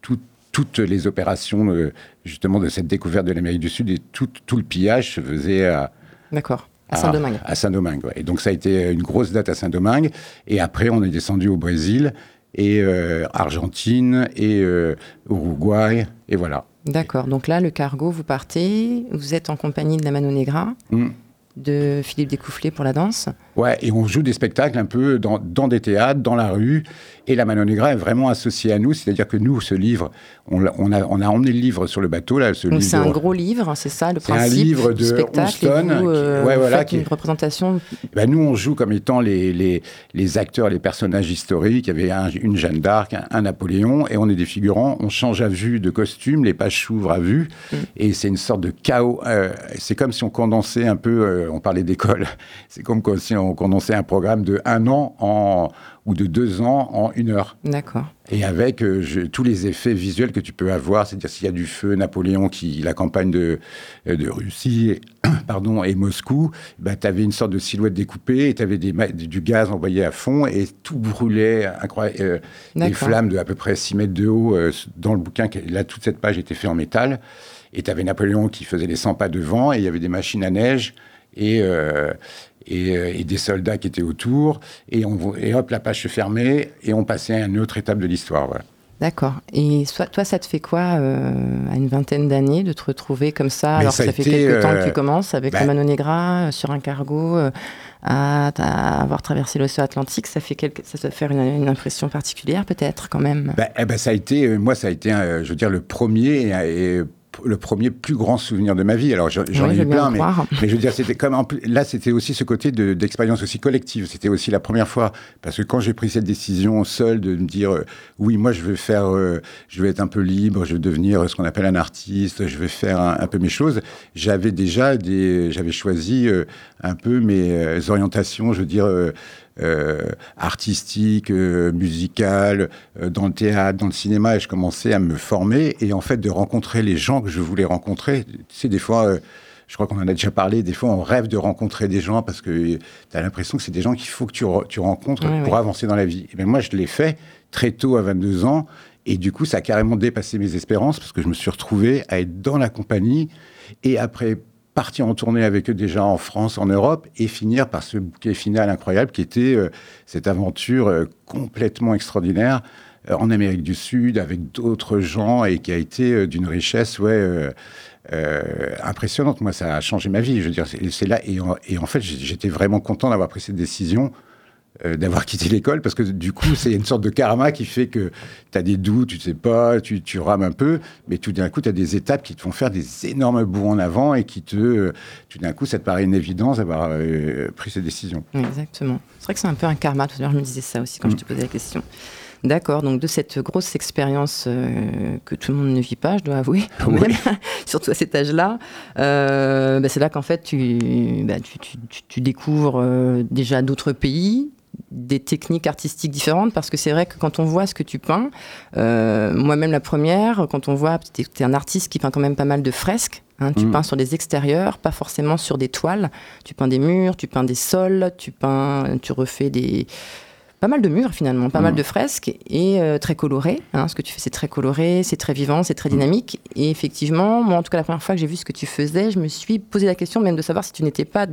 tout- toutes les opérations, justement, de cette découverte de l'Amérique du Sud et tout, tout le pillage se faisait à, D'accord. À Saint-Domingue. À Saint-Domingue, ouais. Et donc ça a été une grosse date à Saint-Domingue. Et après, on est descendu au Brésil et euh, Argentine et euh, Uruguay. Et voilà. D'accord. Donc là, le cargo, vous partez, vous êtes en compagnie de la Mano Negra, Mm. De Philippe Découfflé pour la danse. Ouais, et on joue des spectacles un peu dans, dans des théâtres, dans la rue. Et la Mano Negra est vraiment associée à nous. C'est-à-dire que nous, ce livre, on, a, on a emmené le livre sur le bateau. Là, ce Donc c'est un gros livre, c'est ça le C'est un principe livre de spectacle. Houston, et vous, qui- euh, ouais, vous voilà, faites qui une représentation. Ben, nous, on joue comme étant les, les, les acteurs, les personnages historiques. Il y avait un- une Jeanne d'Arc, un, un Napoléon, et on est des figurants. On change à vue de costume, les pages s'ouvrent à vue, Mm. et c'est une sorte de chaos. euh, c'est comme si on condensait un peu, euh, on parlait d'école, c'est comme si on condensait un programme de un an en, ou de deux ans en une heure. D'accord. Et avec euh, je- tous les effets visuels que tu peux avoir, c'est-à-dire s'il y a du feu, Napoléon, qui, la campagne de, euh, de Russie et, pardon, et Moscou, bah, tu avais une sorte de silhouette découpée, et tu avais des, du gaz envoyé à fond, et tout brûlait, incroyable, euh, des flammes de à peu près 6 mètres de haut euh, dans le bouquin. qui- Là, toute cette page était faite en métal. Et tu avais Napoléon qui faisait les 100 pas devant, et il y avait des machines à neige. Et, euh, et, euh, et des soldats qui étaient autour, et, on, et hop, la page se fermait, et on passait à une autre étape de l'histoire. Voilà. D'accord. Et toi, ça te fait quoi euh, à une vingtaine d'années de te retrouver comme ça Mais Alors ça ça, fait été, quelques temps que tu commences avec bah- la Mano Negra sur un cargo, à, à avoir traversé l'océan Atlantique. Ça fait quelque, ça doit faire une, une impression particulière peut-être quand même. Ben, eh ben, ça a été, moi, ça a été, euh, je veux dire, le premier et, et le premier plus grand souvenir de ma vie. Alors, j'en Oui, ai eu plein, le mais, mais je veux dire, c'était comme là, c'était aussi ce côté de- d'expérience aussi collective. C'était aussi la première fois parce que quand j'ai pris cette décision seule de me dire, euh, oui, moi, je veux faire, euh, je veux être un peu libre, je veux devenir euh, ce qu'on appelle un artiste, je veux faire un, un peu mes choses. J'avais déjà des, j'avais choisi euh, un peu mes orientations, je veux dire. Euh, artistique, euh, musicale, euh, dans le théâtre, dans le cinéma, et je commençais à me former et en fait de rencontrer les gens que je voulais rencontrer. Tu sais, des fois, je crois qu'on en a déjà parlé, des fois on rêve de rencontrer des gens parce que tu as l'impression que c'est des gens qu'il faut que tu, re- tu rencontres pour avancer dans la vie. Bien moi, je l'ai fait très tôt, à 22 ans, et du coup, ça a carrément dépassé mes espérances parce que je me suis retrouvé à être dans la compagnie et après partir en tournée avec eux déjà en France, en Europe, et finir par ce bouquet final incroyable qui était euh, cette aventure euh, complètement extraordinaire euh, en Amérique du Sud avec d'autres gens et qui a été d'une richesse ouais, impressionnante. Moi, ça a changé ma vie. Je veux dire, c'est là. Et en, fait, j'étais vraiment content d'avoir pris cette décision. Euh, d'avoir quitté l'école parce que du coup c'est une sorte de karma qui fait que tu as des doutes, tu sais pas, tu, tu rames un peu, mais tout d'un coup tu as des étapes qui te font faire des énormes bouts en avant et qui te, euh, tout d'un coup ça te paraît une évidence d'avoir euh, pris cette décision. Oui, exactement. C'est vrai que c'est un peu un karma. Tout à l'heure, je me disais ça aussi quand Mm. je te posais la question. D'accord, donc de cette grosse expérience euh, que tout le monde ne vit pas, je dois avouer, quand Oui. même, surtout à cet âge-là, euh, bah, c'est là qu'en fait tu, bah, tu, tu- tu- tu découvres euh, déjà d'autres pays, des techniques artistiques différentes, parce que c'est vrai que quand on voit ce que tu peins, euh, moi-même la première, quand on voit, tu es, un artiste qui peint quand même pas mal de fresques, hein, tu Mm. peins sur des extérieurs, pas forcément sur des toiles, tu peins des murs, tu peins des sols, tu peins, tu refais des pas mal de murs finalement, pas Mm. mal de fresques et euh, très coloré. hein. ce que tu fais, c'est très coloré, c'est très vivant, c'est très dynamique. Et effectivement, moi, en tout cas, la première fois que j'ai vu ce que tu faisais, je me suis posé la question même de savoir si tu n'étais pas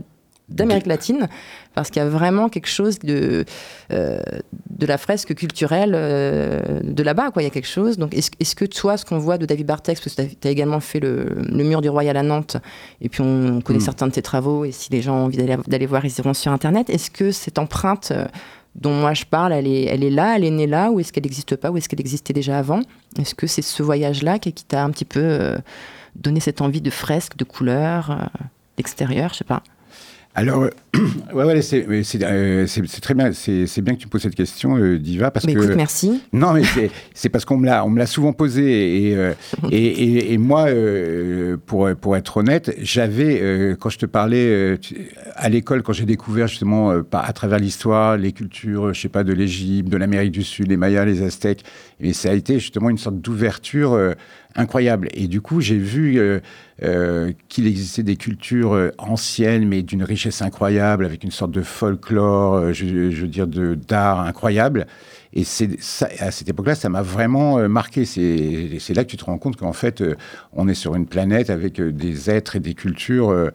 d'Amérique latine, parce qu'il y a vraiment quelque chose de, euh, de la fresque culturelle euh, de là-bas. Quoi. Il y a quelque chose. Donc, est-ce, que toi, ce qu'on voit de David Bartex, parce que tu as également fait le, le mur du Royal à Nantes, et puis on connaît Mm. certains de tes travaux, et si les gens ont envie d'aller, d'aller voir, ils iront sur Internet. Est-ce que cette empreinte euh, dont moi je parle, elle est, elle est là, elle est née là, ou est-ce qu'elle n'existe pas, ou est-ce qu'elle existait déjà avant? Est-ce que c'est ce voyage-là qui, qui t'a un petit peu donné cette envie de fresque, de couleurs, euh, d'extérieur, je sais pas Alors, euh, ouais, ouais, c'est euh, très bien. C'est bien que tu poses cette question, euh, Diva, parce Mais que écoute, merci. non, mais c'est- parce qu'on me l'a on me l'a souvent posé et euh, et, et, et moi, pour pour être honnête, j'avais quand je te parlais à l'école quand j'ai découvert justement à travers l'histoire, les cultures, je sais pas, de l'Égypte, de l'Amérique du Sud, les Mayas, les Aztèques, et ça a été justement une sorte d'ouverture. Incroyable. Et du coup, j'ai vu euh, euh, qu'il existait des cultures euh, anciennes, mais d'une richesse incroyable, avec une sorte de folklore, je, veux dire, d'art incroyable. Et à cette époque-là, ça m'a vraiment marqué. C'est là que tu te rends compte qu'en fait, on est sur une planète avec des êtres et des cultures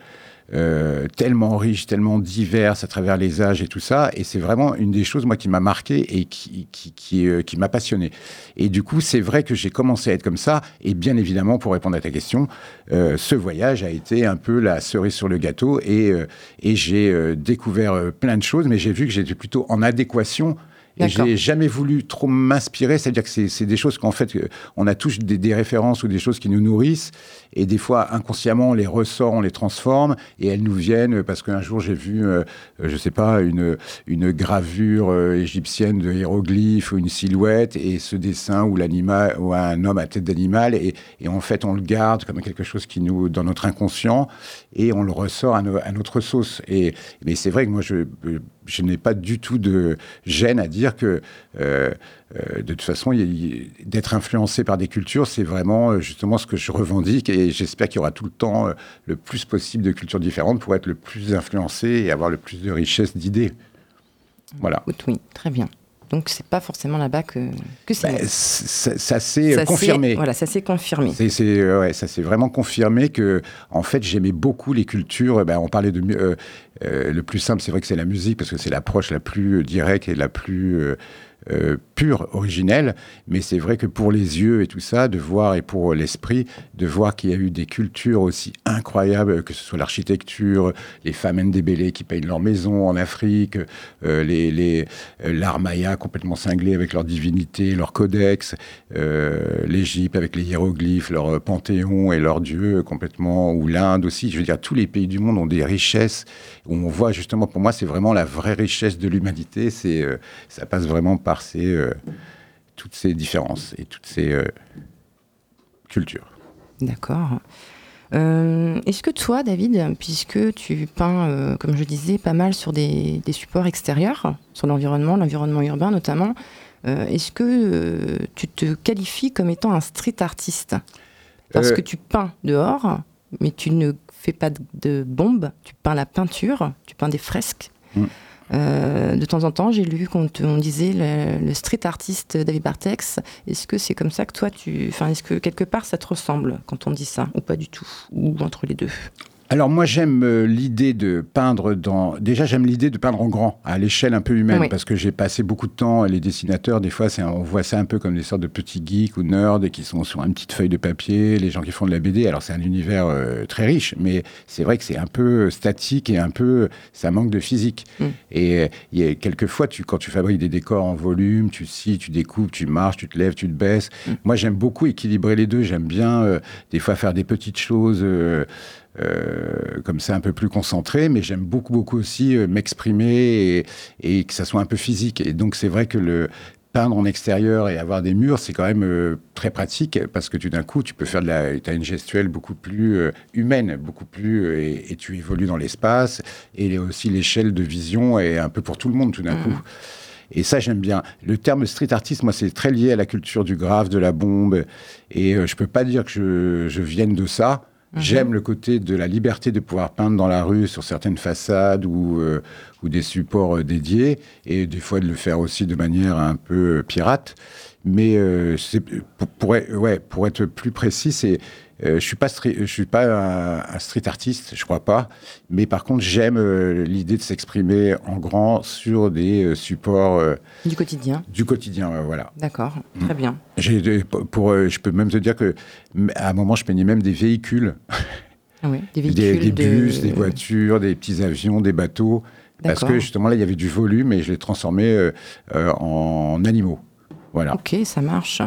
euh, tellement riches, tellement diverses à travers les âges et tout ça. Et c'est vraiment une des choses, moi, qui m'a marqué et qui, qui, euh, qui m'a passionné. Et du coup, c'est vrai que j'ai commencé à être comme ça. Et bien évidemment, pour répondre à ta question, euh, ce voyage a été un peu la cerise sur le gâteau. Et, et j'ai découvert plein de choses, mais j'ai vu que j'étais plutôt en adéquation. Et j'ai jamais voulu trop m'inspirer, c'est-à-dire que c'est- des choses qu'en fait, euh, on a tous des, des références ou des choses qui nous nourrissent, et des fois, inconsciemment, on les ressort, on les transforme, et elles nous viennent parce qu'un jour, j'ai vu, euh, euh, je sais pas, une, une gravure euh, égyptienne de hiéroglyphes ou une silhouette, et ce dessin ou l'animal, ou un homme à tête d'animal, et, et en fait, on le garde comme quelque chose qui nous, dans notre inconscient, et on le ressort à, no- à notre sauce. Et, mais c'est vrai que moi, je, je n'ai pas du tout de gêne à dire que, euh, euh, de toute façon, d'être influencé par des cultures, c'est vraiment euh, justement ce que je revendique, et j'espère qu'il y aura tout le temps le plus possible de cultures différentes pour être le plus influencé et avoir le plus de richesse d'idées. Voilà. Oui, très bien. Donc c'est pas forcément là-bas que, que c'est. C- ça ça s'est Ça euh, s'est- confirmé. Voilà, ça s'est confirmé. C'est, euh, ouais, ça s'est vraiment confirmé que, en fait, j'aimais beaucoup les cultures. Ben, on parlait de euh, euh, le plus simple, c'est vrai que c'est la musique parce que c'est l'approche la plus directe et la plus euh, euh, pure, originelle. Mais c'est vrai que pour les yeux et tout ça, de voir et pour l'esprit, de voir qu'il y a eu des cultures aussi incroyables, que ce soit l'architecture, les femmes ndébélées qui peignent leur maison en Afrique, euh, les, euh, l'art maya complètement cinglé avec leur divinité, leur codex, euh, l'Égypte avec les hiéroglyphes, leur euh, panthéon et leurs dieux complètement, ou l'Inde aussi. Je veux dire, tous les pays du monde ont des richesses où on voit justement, pour moi, c'est vraiment la vraie richesse de l'humanité. C'est, euh, ça passe vraiment par ces, euh, toutes ces différences et toutes ces euh, cultures. D'accord. Euh, Est-ce que toi, David, puisque tu peins, comme je disais, pas mal sur des, des supports extérieurs, sur l'environnement, l'environnement urbain notamment, est-ce que tu te qualifies comme étant un street artiste? Parce que tu peins dehors, mais tu ne fais pas de, de bombes, tu peins la peinture, tu peins des fresques. Mm. Euh, de temps en temps, j'ai lu qu'on on disait le, le street artiste David Bartex. Est-ce que c'est comme ça que toi, tu, enfin, est-ce que quelque part ça te ressemble quand on dit ça, ou pas du tout, ou entre les deux? Alors moi j'aime euh, l'idée de peindre dans... Déjà j'aime l'idée de peindre en grand, à l'échelle un peu humaine, Oui. parce que j'ai passé beaucoup de temps, les dessinateurs, des fois c'est un- on voit ça un peu comme des sortes de petits geeks ou nerds qui sont sur une petite feuille de papier, les gens qui font de la BD, alors c'est un univers euh, très riche, mais c'est vrai que c'est un peu statique et un peu... ça manque de physique. Mm. Et il y a quelquefois, tu, quand tu fabriques des décors en volume, tu scies, tu découpes, tu marches, tu te lèves, tu te baisses. Moi j'aime beaucoup équilibrer les deux, j'aime bien euh, des fois faire des petites choses... euh, euh, comme ça un peu plus concentré, mais j'aime beaucoup beaucoup aussi euh, m'exprimer et, et que ça soit un peu physique. Et donc c'est vrai que le peindre en extérieur et avoir des murs, c'est quand même euh, très pratique parce que tout d'un coup, tu peux faire de la, tu as une gestuelle beaucoup plus humaine, beaucoup plus, et, et tu évolues dans l'espace et aussi l'échelle de vision est un peu pour tout le monde tout d'un coup. Et ça, j'aime bien. Le terme street artist, moi, c'est très lié à la culture du graphe, de la bombe. Et je peux pas dire que je, je vienne de ça. J'aime le côté de la liberté de pouvoir peindre dans la rue, sur certaines façades ou, euh, ou des supports euh, dédiés, et des fois de le faire aussi de manière un peu euh, pirate. Mais euh, pour, ouais, pour être plus précis, c'est euh, je suis pas je suis pas un, un street artiste, je crois pas. Mais par contre, j'aime euh, l'idée de s'exprimer en grand sur des euh, supports Du quotidien. du quotidien. voilà. D'accord, Mm. très bien. J'ai pour, je peux même te dire que à un moment, je peignais même des véhicules, Ah oui, des véhicules. des de- bus, des voitures, des petits avions, des bateaux, parce que justement là, il y avait du volume et je euh, euh, en animaux. Voilà. Ok, ça marche.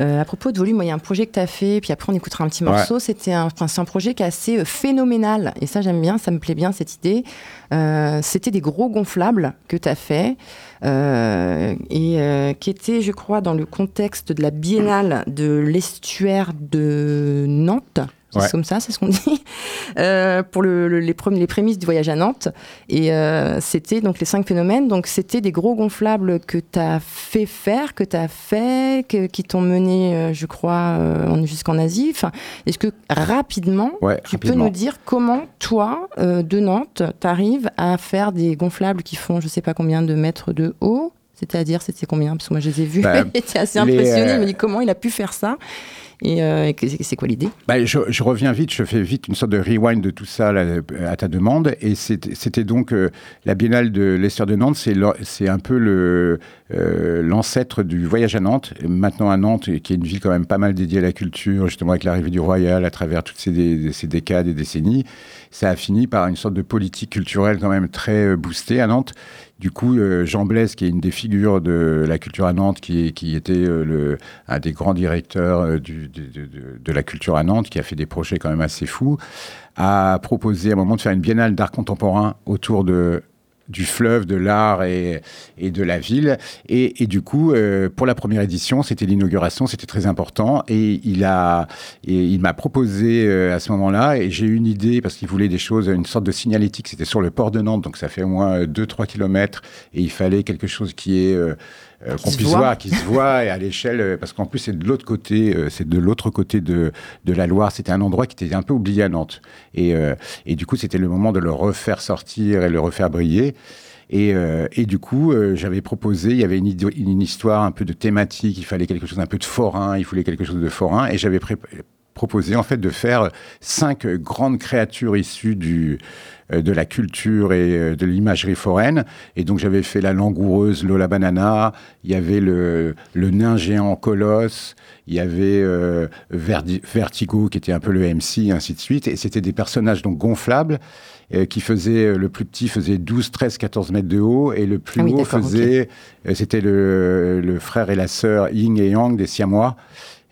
Euh, à propos de volume, il y a un projet que tu as fait, puis après on écoutera un petit morceau. C'était un, enfin, c'est un projet qui est assez euh, phénoménal. Et ça, j'aime bien, ça me plaît bien cette idée. Euh, C'était des gros gonflables que tu as fait euh, et qui étaient, je crois, dans le contexte de la biennale de l'estuaire de Nantes. Ouais. comme ça, c'est ce qu'on dit, euh, pour le- le- les, prémices du voyage à Nantes. Et euh, c'était donc les cinq phénomènes. Donc c'était des gros gonflables que tu as fait faire, que tu as fait, que- qui t'ont mené, euh, je crois, en- jusqu'en Asie. Enfin, Est-ce que rapidement, Ouais, tu peux nous dire comment toi, de Nantes, tu arrives à faire des gonflables qui font je sais pas combien de mètres de haut? C'est-à-dire, c'était combien? Parce que moi, je les ai vus, Bah, j'étais assez les, impressionné. euh, Je me dis comment il a pu faire ça? Et, euh, c'est quoi l'idée? Bah, je, reviens vite, je fais vite une sorte de rewind de tout ça à ta demande. Et c'était donc euh, la Biennale de l'Esther de Nantes, c'est un peu euh, l'ancêtre du voyage à Nantes. Maintenant à Nantes, qui est une ville quand même pas mal dédiée à la culture, justement avec l'arrivée du Royal à travers toutes ces, ces décades et décennies, ça a fini par une sorte de politique culturelle quand même très boostée à Nantes. Du coup, euh, Jean Blaise, qui est une des figures de la culture à Nantes, qui, était euh, un des grands directeurs euh, de la culture à Nantes, qui a fait des projets quand même assez fous, a proposé à un moment de faire une biennale d'art contemporain autour de du fleuve, de l'art et, de la ville. Et, du coup, euh, pour la première édition, c'était l'inauguration, c'était très important. Et il a, et il m'a proposé euh, à ce moment-là, et j'ai eu une idée parce qu'il voulait des choses, une sorte de signalétique. C'était sur le port de Nantes, donc ça fait au moins 2-3 kilomètres, et il fallait quelque chose qui est euh, euh, qu'on se puisse voit. voir, qui se voit et à l'échelle, euh, parce qu'en plus c'est de l'autre côté, euh, c'est de l'autre côté de, de la Loire. C'était un endroit qui était un peu oublié à Nantes, et, euh, et du coup c'était le moment de le refaire sortir et le refaire briller. Et, et du coup, j'avais proposé, il y avait une, histoire un peu de thématique, il fallait quelque chose un peu de forain, il voulait quelque chose de forain, et j'avais pré- proposé en fait de faire cinq grandes créatures issues du, euh, de la culture et euh, de l'imagerie foraine. Et donc j'avais fait la langoureuse Lola Banana, il y avait le, le nain géant Colosse, il y avait euh, Vertigo qui était un peu le MC, et ainsi de suite. Et c'était des personnages donc gonflables euh, qui faisaient, le plus petit faisait 12, 13, 14 mètres de haut et le plus Ah oui, haut faisait, c'était le, le frère et la sœur Ying et Yang des Siamois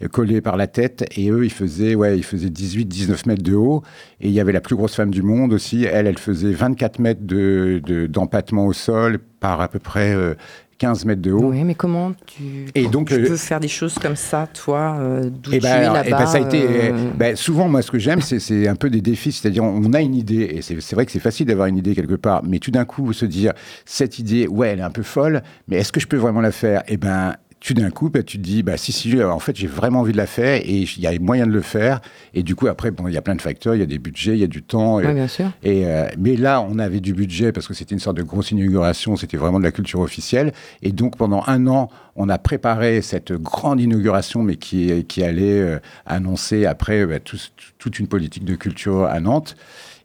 collés par la tête et eux ils faisaient ouais ils faisaient 18 19 mètres de haut et il y avait la plus grosse femme du monde aussi elle elle faisait 24 mètres de de- d'empattement au sol par à peu près euh, 15 mètres de haut Oui, mais comment tu, Et donc, tu euh, peux faire des choses comme ça, toi, euh, d'où Et tu es là-bas ben, ça a été. euh, ben, souvent, moi, ce que j'aime, c'est- c'est un peu des défis. C'est-à-dire, on a une idée, et c'est vrai que c'est facile d'avoir une idée quelque part, mais tout d'un coup, se dire, cette idée, ouais, elle est un peu folle, mais est-ce que je peux vraiment la faire? Et ben. Tout d'un coup, ben, tu te dis, bah, si, si, en fait, j'ai vraiment envie de la faire et il y a moyen de le faire. Et du coup, après, bon, il y a plein de facteurs, il y a des budgets, il y a du temps. et- ouais, bien sûr. et, euh, mais là, on avait du budget parce que c'était une sorte de grosse inauguration, c'était vraiment de la culture officielle. Et donc, pendant un an, on a préparé cette grande inauguration, mais qui, qui allait euh, annoncer après bah, tout- toute une politique de culture à Nantes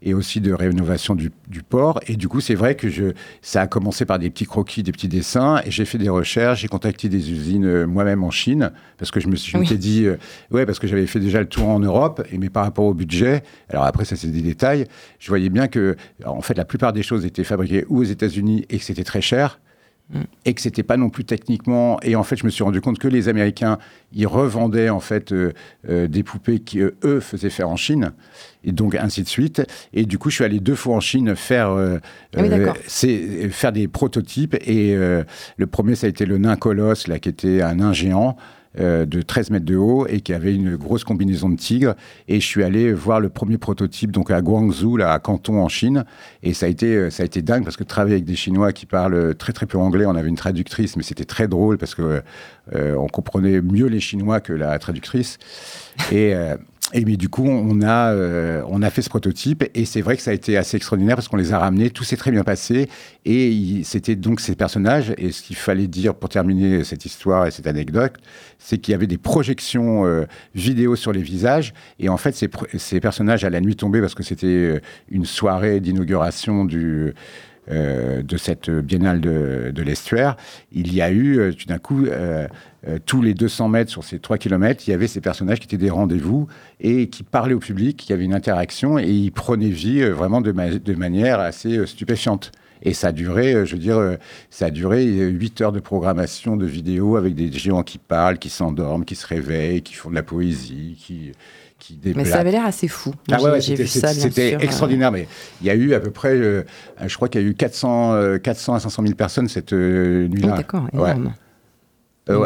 et aussi de rénovation du, du port. Et du coup, c'est vrai que je, ça a commencé par des petits croquis, des petits dessins, et j'ai fait des recherches, j'ai contacté des usines euh, moi-même en Chine, parce que je me suis je Oui. dit, euh, ouais, parce que j'avais fait déjà le tour en Europe, et mais par rapport au budget, alors après, ça c'est des détails, je voyais bien que, en fait, la plupart des choses étaient fabriquées ou aux États-Unis et que c'était très cher. Et que c'était pas non plus techniquement. Et en fait, je me suis rendu compte que les Américains, ils revendaient en fait euh, euh, des poupées qui euh, eux faisaient faire en Chine, et donc ainsi de suite. Et du coup, je suis allé deux fois en Chine faire Ah oui, d'accord. c'est faire des prototypes. Et le premier, ça a été le nain colosse, là, qui était un nain géant. Euh, de 13 mètres de haut et qui avait une grosse combinaison de tigre et je suis allé voir le premier prototype donc à Guangzhou là à Canton en Chine. Et ça a été euh, ça a été dingue parce que travailler avec des Chinois qui parlent très très peu anglais on avait une traductrice mais c'était très drôle parce que euh, on comprenait mieux les Chinois que la traductrice. Et et mais du coup, on a, euh, on a fait ce prototype et c'est vrai que ça a été assez extraordinaire parce qu'on les a ramenés, tout s'est très bien passé et c'était donc ces personnages. Et ce qu'il fallait dire pour terminer cette histoire et cette anecdote, c'est qu'il y avait des projections euh, vidéo sur les visages et en fait, ces, ces personnages à la nuit tombée parce que c'était euh, une soirée d'inauguration du de cette biennale de, de l'estuaire, il y a eu tout d'un coup, euh, tous les 200 mètres sur ces 3 kilomètres, il y avait ces personnages qui étaient des rendez-vous et qui parlaient au public, qui avaient une interaction et ils prenaient vie euh, vraiment de, ma- de manière assez euh, stupéfiante. Et ça a duré, je veux dire, ça a duré 8 heures de programmation de vidéos avec des géants qui parlent, qui s'endorment, qui se réveillent, qui font de la poésie, qui, qui Mais ça avait l'air assez fou. Ah ouais, c'était extraordinaire. Mais il y a eu à peu près, euh, je crois qu'il y a eu 400, euh, 400 à 500 000 personnes cette euh, nuit-là. d'accord, énorme. Ouais. Euh,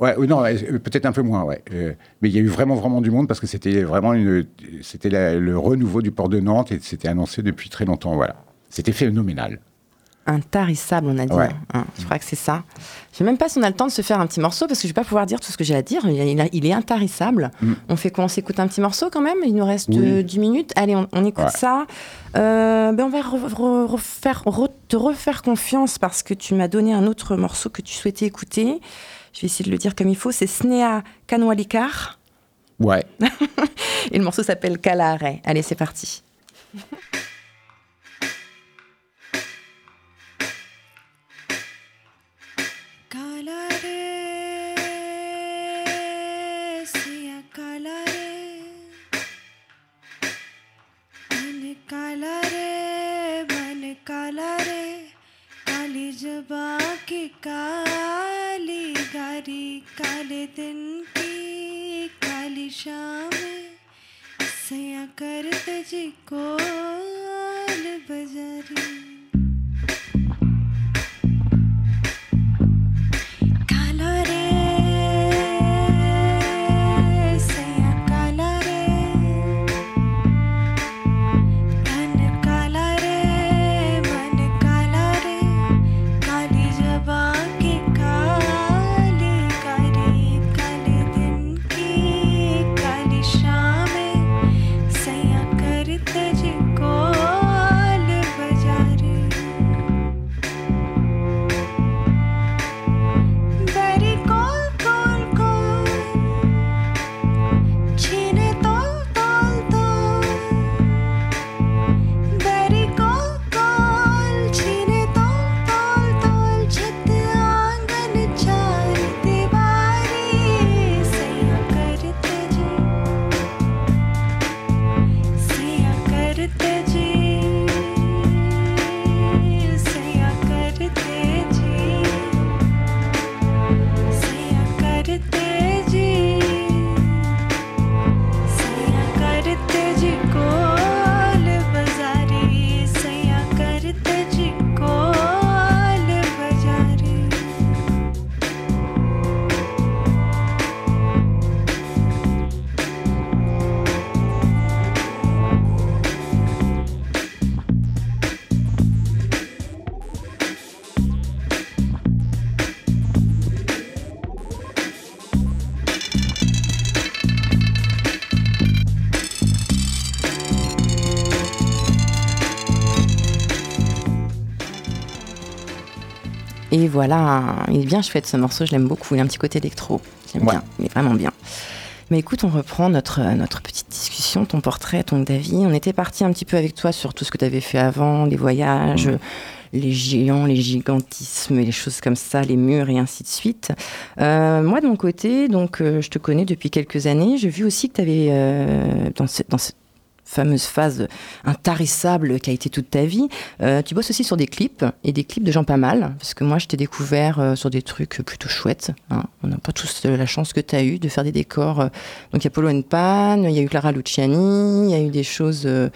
ouais, euh, non, euh, peut-être un peu moins, ouais. Euh, mais il y a eu vraiment, vraiment du monde parce que c'était vraiment une, c'était le renouveau du port de Nantes et c'était annoncé depuis très longtemps, voilà. C'était phénoménal. Intarissable, on a dit. Ouais. hein. Je crois que c'est ça. Je sais même pas si on a le temps de se faire un petit morceau parce que je vais pas pouvoir dire tout ce que j'ai à dire. Il, il a- il est intarissable. Mm. On fait quoi? On s'écoute un petit morceau quand même? Il nous reste Oui. euh, 10 minutes. Allez, on, on écoute Ouais. ça. Euh, ben on va re- re- refaire, re- te refaire confiance parce que tu m'as donné un autre morceau que tu souhaitais écouter. Je vais essayer de le dire comme il faut. C'est Snea Kanwalikar Ouais. et le morceau s'appelle Kalare. Allez, c'est parti. काला रे, मन काला रे, काली जबा की काली, गारी काले दिन की, काली शाम सया कर जी कोल Et voilà, il est bien chouette ce morceau, je l'aime beaucoup. Il a un petit côté électro. J'aime Ouais. bien, il est vraiment bien. Mais écoute, on reprend notre, notre petite discussion, ton portrait, ton David. On était parti un petit peu avec toi sur tout ce que tu avais fait avant, les voyages, les géants, les gigantismes, les choses comme ça, les murs et ainsi de suite. Euh, moi, de mon côté, donc, euh, je te connais depuis quelques années. J'ai vu aussi que tu avais, dans, ce- dans cette fameuse phase intarissable qui a été toute ta vie, euh, tu bosses aussi sur des clips, et des clips de gens pas mal, parce que moi je t'ai découvert euh, sur des trucs plutôt chouettes. hein. On n'a pas tous la chance que tu as eu de faire des décors. euh. Donc il y a Polo il y a eu Clara Luciani, il y a eu des choses, euh,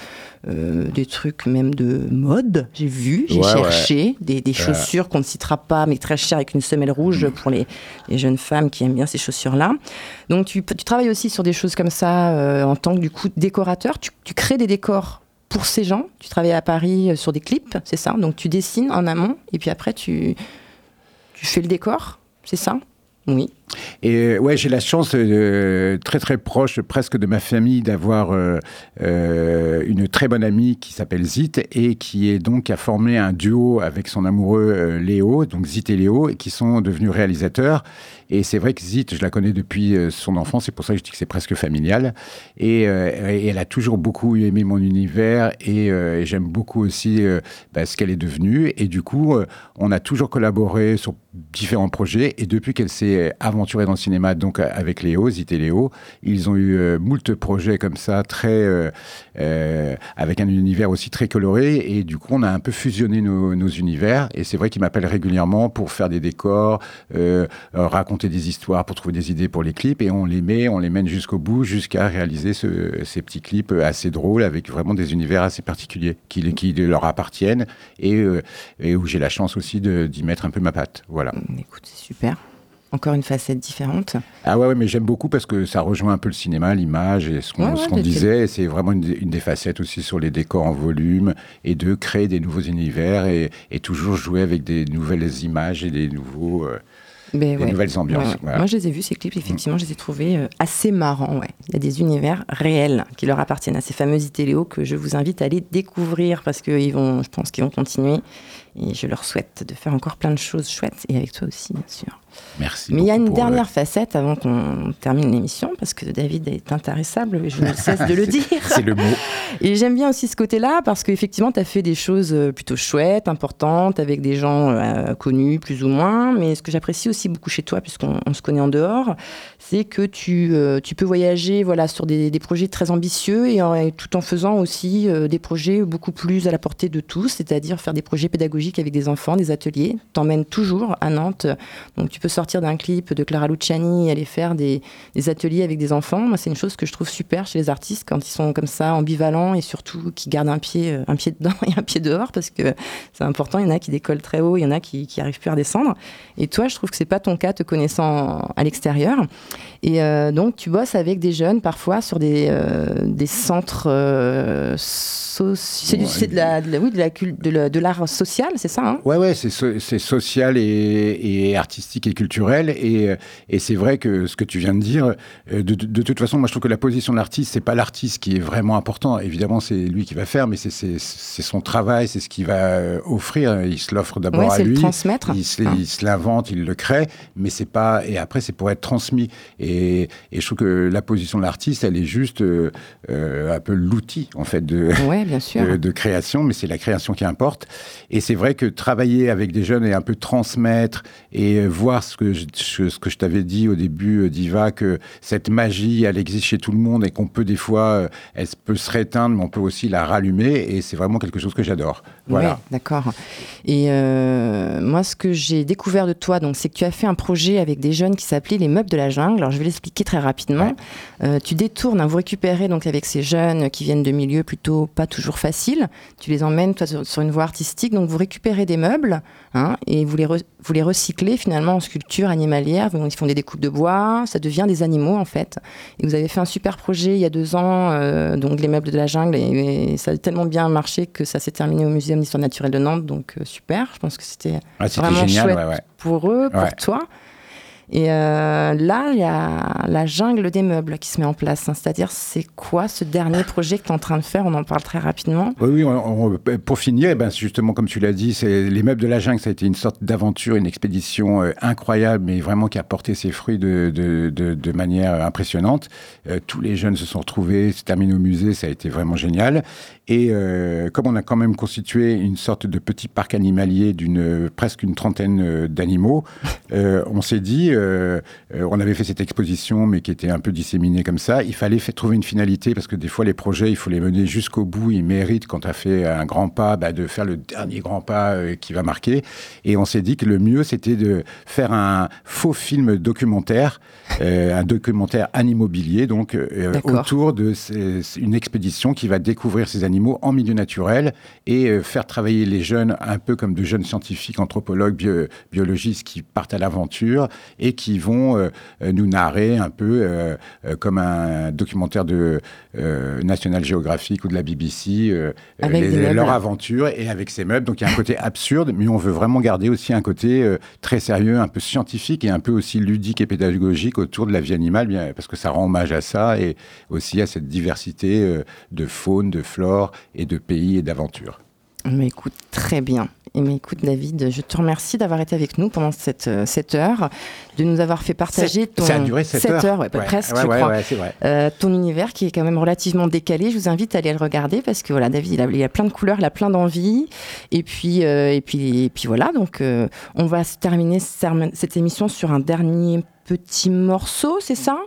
des trucs même de mode, j'ai vu, j'ai Ouais, ouais. cherché, des, des chaussures qu'on ne citera pas, mais très chères avec une semelle rouge pour les, les jeunes femmes qui aiment bien ces chaussures-là. Donc tu, tu travailles aussi sur des choses comme ça euh, en tant que du coup décorateur. Tu, tu crées des décors pour ces gens. Tu travailles à Paris euh, sur des clips, c'est ça? Donc tu dessines en amont et puis après tu, tu fais le décor, c'est ça? Oui. Et euh, ouais, j'ai la chance très très proche, presque de ma famille, d'avoir euh, euh, une très bonne amie qui s'appelle Zit et qui est donc a formé un duo avec son amoureux Léo, donc Zit et Léo, et qui sont devenus réalisateurs. Et c'est vrai que Zit, je la connais depuis son enfance, c'est pour ça que je dis que c'est presque familial. Et, elle a toujours beaucoup aimé mon univers et, j'aime beaucoup aussi bah, ce qu'elle est devenue. Et du coup, on a toujours collaboré sur différents projets. Et depuis qu'elle s'est aventurée dans le cinéma, donc euh, avec Léo, Zit et Léo, ils ont eu euh, moult projets comme ça, très euh, euh, avec un univers aussi très coloré. Et du coup, on a un peu fusionné nos, univers. Et c'est vrai qu'ils m'appellent régulièrement pour faire des décors, raconter des histoires, pour trouver des idées pour les clips. Et on les met, on les mène jusqu'au bout, jusqu'à réaliser ce- ces petits clips assez drôles avec vraiment des univers assez particuliers qui, leur appartiennent et, et où j'ai la chance aussi d'y mettre un peu ma patte. Voilà. Écoute, c'est super. Encore une facette différente. Ah ouais, ouais, mais j'aime beaucoup parce que ça rejoint un peu le cinéma, l'image et ce qu'on Ouais, ouais, disait. C'est vraiment une, des- une des facettes aussi sur les décors en volume et de créer des nouveaux univers et, et toujours jouer avec des nouvelles images et des nouveaux. euh, Mais Des nouvelles ambiances. Moi, je les ai vus, ces clips, effectivement, je les ai trouvés euh, assez marrants. Ouais. Il y a des univers réels qui leur appartiennent à ces fameux itéléos que je vous invite à aller découvrir parce que ils vont, je pense qu'ils vont continuer. Et je leur souhaite de faire encore plein de choses chouettes et avec toi aussi, bien sûr. Merci. Mais il y a une dernière facette avant qu'on termine l'émission parce que David est intarissable je ne cesse de le dire. C'est le mot. Et j'aime bien aussi ce côté-là parce qu'effectivement, tu as fait des choses euh, plutôt chouettes, importantes, avec des gens euh, connus plus ou moins. Mais ce que j'apprécie aussi beaucoup chez toi, puisqu'on on se connaît en dehors, c'est que tu, euh, tu peux voyager voilà, sur des, des projets très ambitieux et, en- et tout en faisant aussi euh, des projets beaucoup plus à la portée de tous, c'est-à-dire faire des projets pédagogiques avec des enfants, des ateliers. T'emmènes toujours à Nantes. Donc tu peux sortir d'un clip de Clara Luciani et aller faire des, ateliers avec des enfants. C'est une chose que je trouve super chez les artistes quand ils sont comme ça ambivalents et surtout qui gardent un pied, euh, un pied dedans et un pied dehors parce que c'est important. Il y en a qui décollent très haut, il y en a qui, qui arrivent plus à redescendre. Et toi, je trouve que c'est pas ton cas, te connaissant à l'extérieur. Et euh, donc, tu bosses avec des jeunes parfois sur des, euh, des centres euh, c'est de oui, de l'art social, c'est ça hein? Ouais, ouais, c'est so- social et, et artistique et culturel. Et, euh, et c'est vrai que ce que tu viens de dire, euh, de, de- de toute façon, moi je trouve que la position de l'artiste, c'est pas l'artiste qui est vraiment important. Évidemment, c'est lui qui va faire, mais c'est- son travail, c'est ce qu'il va euh, offrir. Il se l'offre d'abord Ouais, à le lui. transmettre. Il se, il l'invente, il le crée, mais c'est pas. Et après, c'est pour être transmis. Et, et je trouve que la position de l'artiste, elle est juste euh, euh, un peu l'outil en fait de, Ouais, bien sûr. de, de création, mais c'est la création qui importe. Et c'est vrai que travailler avec des jeunes et un peu transmettre et euh, voir ce que je, ce que je t'avais dit au début, euh, Diva, que cette magie, elle existe chez tout le monde et qu'on peut des fois, euh, elle peut se réteindre, mais on peut aussi la rallumer. Et c'est vraiment quelque chose que j'adore. Voilà. Ouais, d'accord. Et euh, moi, ce que j'ai découvert de toi, donc, c'est que tu as fait un projet avec des jeunes qui s'appelait les meubles de la jungle. Alors, je vais l'expliquer très rapidement. Euh, tu détournes, hein, vous récupérez donc avec ces jeunes qui viennent de milieux plutôt pas toujours faciles. Tu les emmènes toi sur une voie artistique. Donc, vous récupérez des meubles hein, et vous les, re- vous les recyclez finalement en sculpture animalière. Ils font des découpes de bois. Ça devient des animaux en fait. Et vous avez fait un super projet il y a deux ans, euh, donc les meubles de la jungle, et, et ça a tellement bien marché que ça s'est terminé au Muséum d'histoire naturelle de Nantes, donc euh, super. Je pense que c'était Ah, vraiment génial. chouette ouais, ouais. pour eux, pour Ouais. toi. Et euh, là, il y a la jungle des meubles qui se met en place. hein. C'est-à-dire, c'est quoi ce dernier projet que tu es en train de faire? On en parle très rapidement. Oui, oui, on- pour finir, eh ben, justement, comme tu l'as dit, les meubles de la jungle, ça a été une sorte d'aventure, une expédition euh, incroyable, mais vraiment qui a porté ses fruits de, manière impressionnante. Euh, tous les jeunes se sont retrouvés, c'est terminé au musée, ça a été vraiment génial. Et euh, comme on a quand même constitué une sorte de petit parc animalier d'une presque une trentaine euh, d'animaux, euh, on s'est dit, euh, euh, on avait fait cette exposition, mais qui était un peu disséminée comme ça. Il fallait fait trouver une finalité parce que des fois les projets, il faut les mener jusqu'au bout. Ils méritent quand tu as fait un grand pas, bah, de faire le dernier grand pas euh, qui va marquer. Et on s'est dit que le mieux, c'était de faire un faux film documentaire, un documentaire animaubilier, donc autour de ces- une expédition qui va découvrir ces animaux en milieu naturel et faire travailler les jeunes un peu comme de jeunes scientifiques, anthropologues, bio- biologistes qui partent à l'aventure et et qui vont euh, euh, nous narrer un peu euh, comme un documentaire de National Geographic ou de la BBC les- leur aventure et avec ces meubles. Donc il y a un côté absurde, mais on veut vraiment garder aussi un côté très sérieux, un peu scientifique et un peu aussi ludique et pédagogique autour de la vie animale, bien, parce que ça rend hommage à ça et aussi à cette diversité de faune, de flore et de pays et d'aventures. Mais écoute, très bien. Et mais écoute, David, je te remercie d'avoir été avec nous pendant cette, euh, cette heure, de nous avoir fait partager ton. Ça a duré 7 sept heures. ouais, pas- Ouais, presque, ouais, je ouais, crois. vrai. Euh, ton univers qui est quand même relativement décalé. Je vous invite à aller le regarder parce que voilà, David, il a, il a plein de couleurs, il a plein d'envie. Et puis, euh, et puis, et puis voilà. Donc, euh, on va terminer cette émission sur un dernier petit morceau, c'est ça?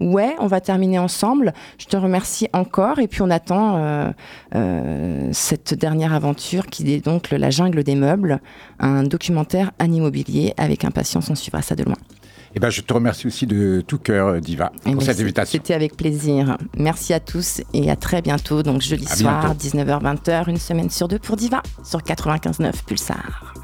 Ouais, on va terminer ensemble. Je te remercie encore et puis on attend euh, euh, cette dernière aventure qui est donc La jungle des meubles, un documentaire animmobilier avec impatience. On suivra ça de loin. Et ben, je te remercie aussi de tout cœur, Diva, Eh pour ben, cette c'est- invitation. C'était avec plaisir. Merci à tous et à très bientôt. Donc jeudi À soir, bientôt. 19h-20h, une semaine sur deux pour Diva sur 95.9 Pulsar.